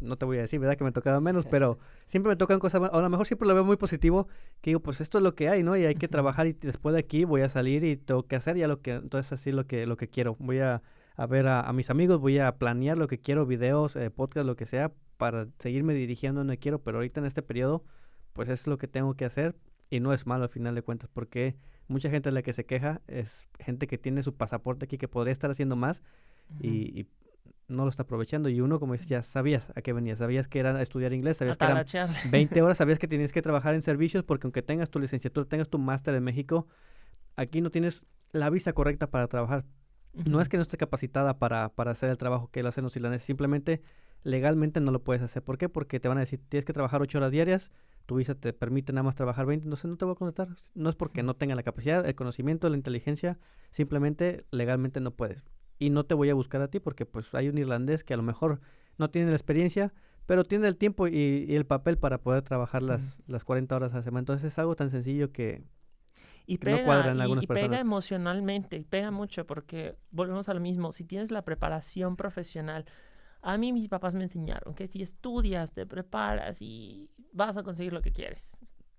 no te voy a decir, ¿verdad? Que me ha tocado menos, [laughs] pero siempre me tocan cosas, a lo mejor siempre lo veo muy positivo, que digo, pues esto es lo que hay, ¿no? Y hay que trabajar y después de aquí voy a salir y tengo que hacer ya lo que, entonces así lo que, lo que quiero. Voy a, a ver a, a mis amigos, voy a planear lo que quiero, videos, eh, podcast, lo que sea, para seguirme dirigiendo donde quiero, pero ahorita en este periodo, pues es lo que tengo que hacer y no es malo al final de cuentas, porque mucha gente la que se queja es gente que tiene su pasaporte aquí que podría estar haciendo más y no lo está aprovechando. Y uno, como dices, ya sabías a qué venía, sabías que era estudiar inglés, A sabías que eran talachear. 20 [laughs] horas, sabías que tienes que trabajar en servicios porque aunque tengas tu licenciatura, tengas tu máster en México, aquí no tienes la visa correcta para trabajar. No es que no esté capacitada para, para hacer el trabajo que lo hacen los irlandeses, simplemente legalmente no lo puedes hacer. ¿Por qué? Porque te van a decir, tienes que trabajar 8 horas diarias, tu visa te permite nada más trabajar 20, entonces no te voy a contratar. No es porque no tenga la capacidad, el conocimiento, la inteligencia, simplemente legalmente no puedes. Y no te voy a buscar a ti porque pues hay un irlandés que a lo mejor no tiene la experiencia, pero tiene el tiempo y, y el papel para poder trabajar las, las 40 horas a la semana. Entonces es algo tan sencillo que... Y que no pega, cuadra en y- algunas y, pega personas. emocionalmente, y pega mucho porque volvemos a lo mismo. Si tienes la preparación profesional, a mí mis papás me enseñaron que si estudias, te preparas y vas a conseguir lo que quieres.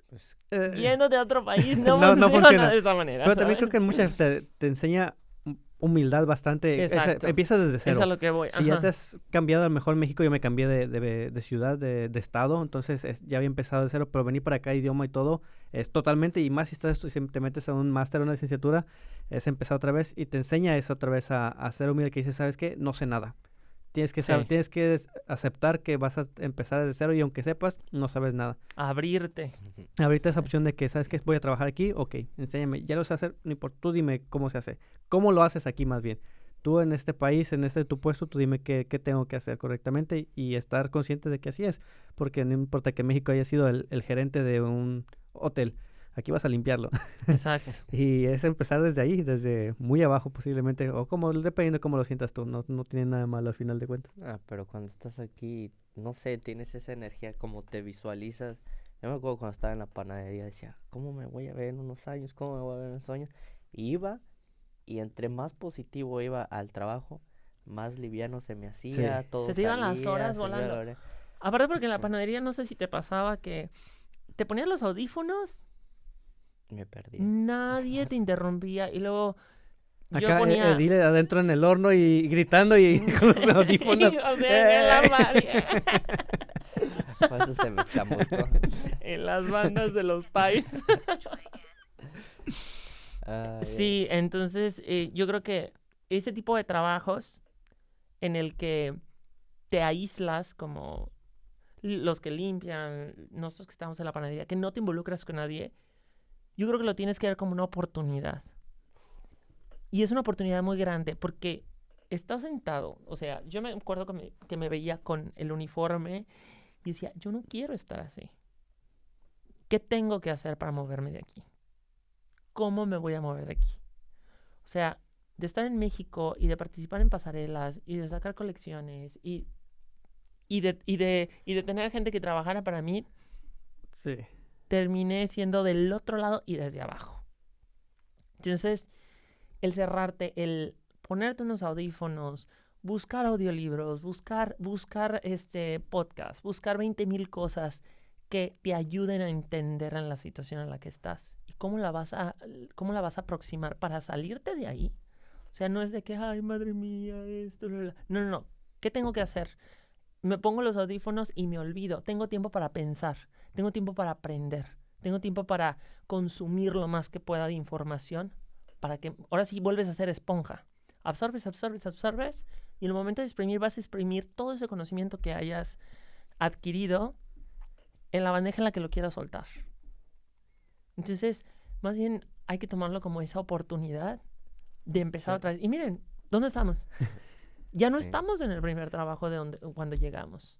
pues, eh, Yéndote a otro país [laughs] no, No, no funciona, funciona. de esa manera. Pero también creo que en muchas te, te enseña humildad bastante. esa- Exacto. empieza desde Es cero. a lo que voy. Si ya ajá. te has cambiado al mejor México, yo me cambié de, de- de ciudad, de, de estado, entonces es- ya había empezado de cero, pero venir para acá, idioma y todo, es totalmente, y más si estás, si te metes a un máster o una licenciatura, es empezar otra vez y te enseña eso otra vez a, a ser humilde, que dices, ¿sabes qué? No sé nada. Tienes que, saber, tienes que aceptar que vas a empezar de cero y aunque sepas, no sabes nada. Abrirte. Ahorita esa opción de que, ¿sabes qué? Voy a trabajar aquí, ok, enséñame, ya lo sé hacer, no importa, tú dime cómo se hace, cómo lo haces aquí más bien. Tú en este país, en este tu puesto, tú dime qué, qué tengo que hacer correctamente y estar consciente de que así es, porque no importa que México haya sido el, el gerente de un hotel, aquí vas a limpiarlo. Exacto. [laughs] y es empezar desde ahí, desde muy abajo posiblemente, o como, dependiendo de cómo lo sientas tú, no, no tiene nada malo al final de cuentas. ah, pero cuando estás aquí, no sé, tienes esa energía, como te visualizas. Yo me acuerdo cuando estaba en la panadería, decía, ¿cómo me voy a ver en unos años? ¿Cómo me voy a ver en unos años? Y iba, y entre más positivo iba al trabajo, más liviano se me hacía, todo Se te iban las horas la volando. Aparte porque en la panadería no sé si te pasaba que te ponías los audífonos, Me perdí. nadie te interrumpía y luego yo Acá, eh, ponía... Edile adentro en el horno y gritando y [laughs] con los audífonos. [laughs] o sea, ¡eh! [laughs] eso se me chamuscó. en las bandas de los pais. Sí, entonces eh, yo creo que ese tipo de trabajos en el que te aíslas como los que limpian, nosotros que estamos en la panadería, que no te involucras con nadie, yo creo que lo tienes que ver como una oportunidad. Y es una oportunidad muy grande porque estás sentado, o sea, yo me acuerdo que me, que me veía con el uniforme y decía, yo no quiero estar así. ¿Qué tengo que hacer para moverme de aquí? ¿Cómo me voy a mover de aquí? O sea, de estar en México y de participar en pasarelas y de sacar colecciones y, y, de, y, de, y de tener gente que trabajara para mí, Sí. Terminé siendo del otro lado y desde abajo. Entonces, el cerrarte, el ponerte unos audífonos, buscar audiolibros, buscar, buscar este podcast, buscar 20 mil cosas que te ayuden a entender en la situación en la que estás y cómo la vas a, cómo la vas a aproximar para salirte de ahí. O sea, no es de que, ay, madre mía, esto, la, la". no, no, no. ¿Qué tengo que hacer? Me pongo los audífonos y me olvido. Tengo tiempo para pensar, tengo tiempo para aprender, tengo tiempo para consumir lo más que pueda de información, para que ahora sí vuelves a ser esponja. Absorbes, absorbes, absorbes, y en el momento de exprimir vas a exprimir todo ese conocimiento que hayas adquirido en la bandeja en la que lo quieras soltar. Entonces, más bien hay que tomarlo como esa oportunidad de empezar Sí. otra vez. Y miren, ¿dónde estamos? [laughs] Ya no Sí. estamos en el primer trabajo de donde, cuando llegamos.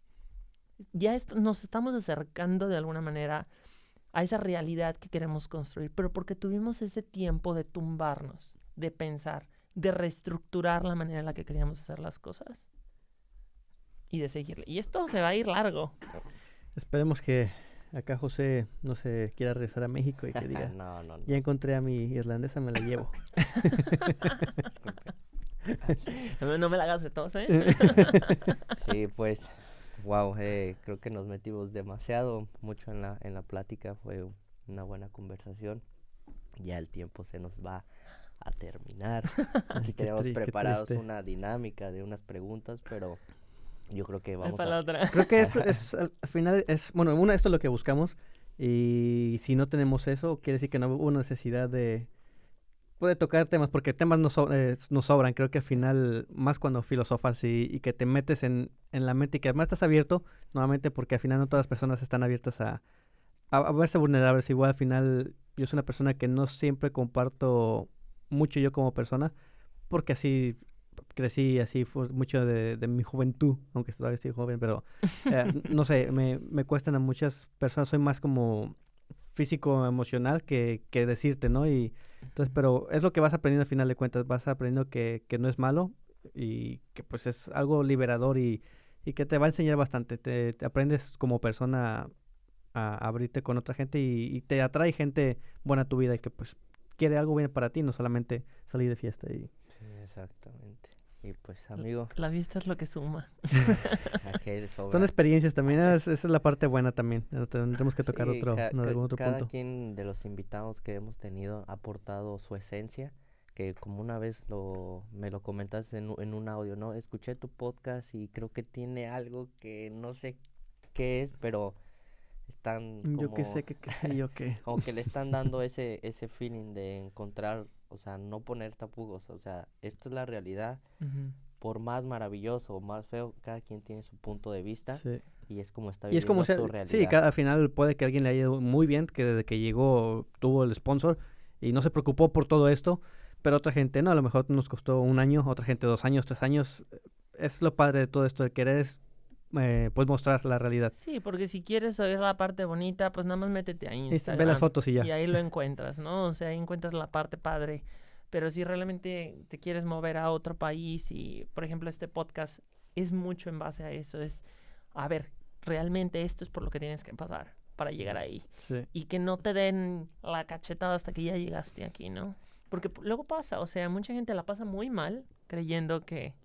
Ya est- nos estamos acercando de alguna manera a esa realidad que queremos construir, pero porque tuvimos ese tiempo de tumbarnos, de pensar, de reestructurar la manera en la que queríamos hacer las cosas y de seguirle. Y esto se va a ir largo. Esperemos que acá José no se quiera regresar a México y que diga, [laughs] no, no, no. ya encontré a mi irlandesa, me la llevo. [laughs] No, [laughs] no me la hagas de tos, ¿eh? Sí, pues, wow, creo que nos metimos demasiado, mucho en la, en la plática, fue una buena conversación. Ya el tiempo se nos va a terminar. [laughs] Aquí tri- qué preparados triste. una dinámica de unas preguntas, pero yo creo que vamos para la a... otra. Creo que esto [laughs] es, al al final es, bueno, una, esto es lo que buscamos y si no tenemos eso, quiere decir que no hubo necesidad de, puede tocar temas, porque temas nos, so- eh, nos sobran, creo que al final, más cuando filosofas y, y que te metes en, en la mente y que además estás abierto, nuevamente porque al final no todas las personas están abiertas a, a, a verse vulnerables, igual al final yo soy una persona que no siempre comparto mucho yo como persona, porque así crecí, así fue mucho de, de mi juventud, aunque todavía estoy joven, pero eh, [laughs] no sé, me, me cuestan a muchas personas, soy más como físico emocional que, que decirte, ¿no? Y entonces, pero es lo que vas aprendiendo al final de cuentas, vas aprendiendo que, que no es malo y que pues es algo liberador y, y que te va a enseñar bastante, te, aprendes como persona a abrirte con otra gente y, y te atrae gente buena a tu vida y que pues quiere algo bien para ti, no solamente salir de fiesta y Sí, exactamente. Y pues, amigo, La vista es lo que suma. [laughs] [laughs] son experiencias también, es- esa es la parte buena también, eh, tendremos que tocar Sí, otro, ca- no, algún otro cada punto. quien de los invitados que hemos tenido ha aportado su esencia, que como una vez lo, me lo comentaste en, en un audio, ¿no? Escuché tu podcast y creo que tiene algo que no sé qué es, pero están como, Yo qué sé, que qué sé yo qué. [laughs] como que le están dando ese, ese feeling de encontrar, o sea, no poner tapujos, o sea, esta es la realidad, por más maravilloso o más feo, cada quien tiene su punto de vista Sí. y es como está Y es como viviendo sea, su realidad. sí, cada, al final puede que alguien le haya ido muy bien, que desde que llegó tuvo el sponsor y no se preocupó por todo esto, pero otra gente no, a lo mejor nos costó un año, otra gente dos años, tres años. Es lo padre de todo esto, de querer es, eh, pues mostrar la realidad. Sí, porque si quieres oír la parte bonita, pues nada más métete a Instagram. ve las fotos y ya. Y ahí lo encuentras, ¿no? O sea, ahí encuentras la parte padre. Pero si realmente te quieres mover a otro país y, por ejemplo, este podcast es mucho en base a eso, es, a ver, realmente esto es por lo que tienes que pasar para llegar ahí. Sí. Y que no te den la cachetada hasta que ya llegaste aquí, ¿no? Porque luego pasa, o sea, mucha gente la pasa muy mal creyendo que,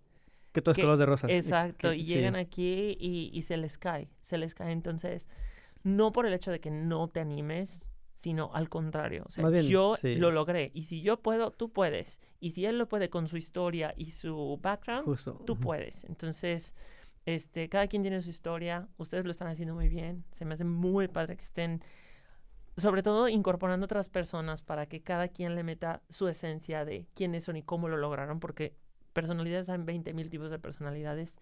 Que todo es color de rosas. Exacto, que- y sí. llegan aquí y, y se les cae, se les cae. Entonces, no por el hecho de que no te animes, sino al contrario. O sea, bien, yo sí. lo logré. Y si yo puedo, tú puedes. Y si él lo puede con su historia y su background, Justo. tú puedes. Entonces, este, cada quien tiene su historia. Ustedes lo están haciendo muy bien. Se me hace muy padre que estén, sobre todo, incorporando otras personas para que cada quien le meta su esencia de quiénes son y cómo lo lograron, porque personalidades hay 20.000 tipos de personalidades.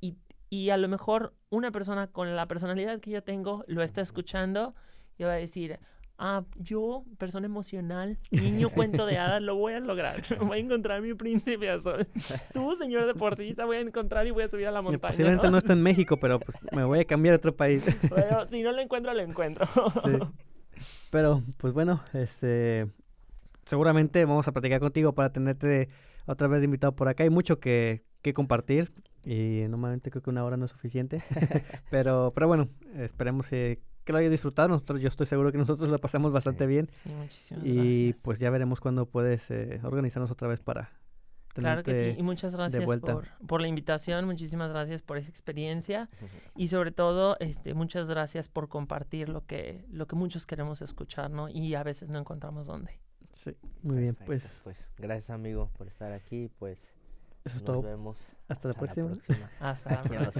Y, y a lo mejor una persona con la personalidad que yo tengo lo está escuchando y va a decir, ah, yo, persona emocional, [laughs] niño cuento de hadas, lo voy a lograr. [laughs] Voy a encontrar a mi príncipe azul. [laughs] Tú, señor deportista, voy a encontrar y voy a subir a la montaña. Posiblemente no está en México, pero pues me voy a cambiar a otro país. Pero si no lo encuentro, lo encuentro. Sí. Pero, pues bueno, este, seguramente vamos a platicar contigo para tenerte otra vez invitado por acá. Hay mucho que, que compartir y normalmente creo que una hora no es suficiente. [laughs] pero, pero bueno, esperemos eh, que lo hayas disfrutado. Nosotros, yo estoy seguro que nosotros lo pasamos bastante bien. Sí, muchísimas Y gracias. pues ya veremos cuándo puedes eh, organizarnos otra vez para Claro que sí. Y muchas gracias por, por la invitación, muchísimas gracias por esa experiencia. [laughs] Y sobre todo, este, muchas gracias por compartir lo que, lo que muchos queremos escuchar, ¿no? Y a veces no encontramos dónde. Sí, muy bien, Perfecto, pues pues gracias amigo por estar aquí, pues eso es nos todo. vemos Hasta la próxima. próxima. [laughs] Hasta la Aquí en Los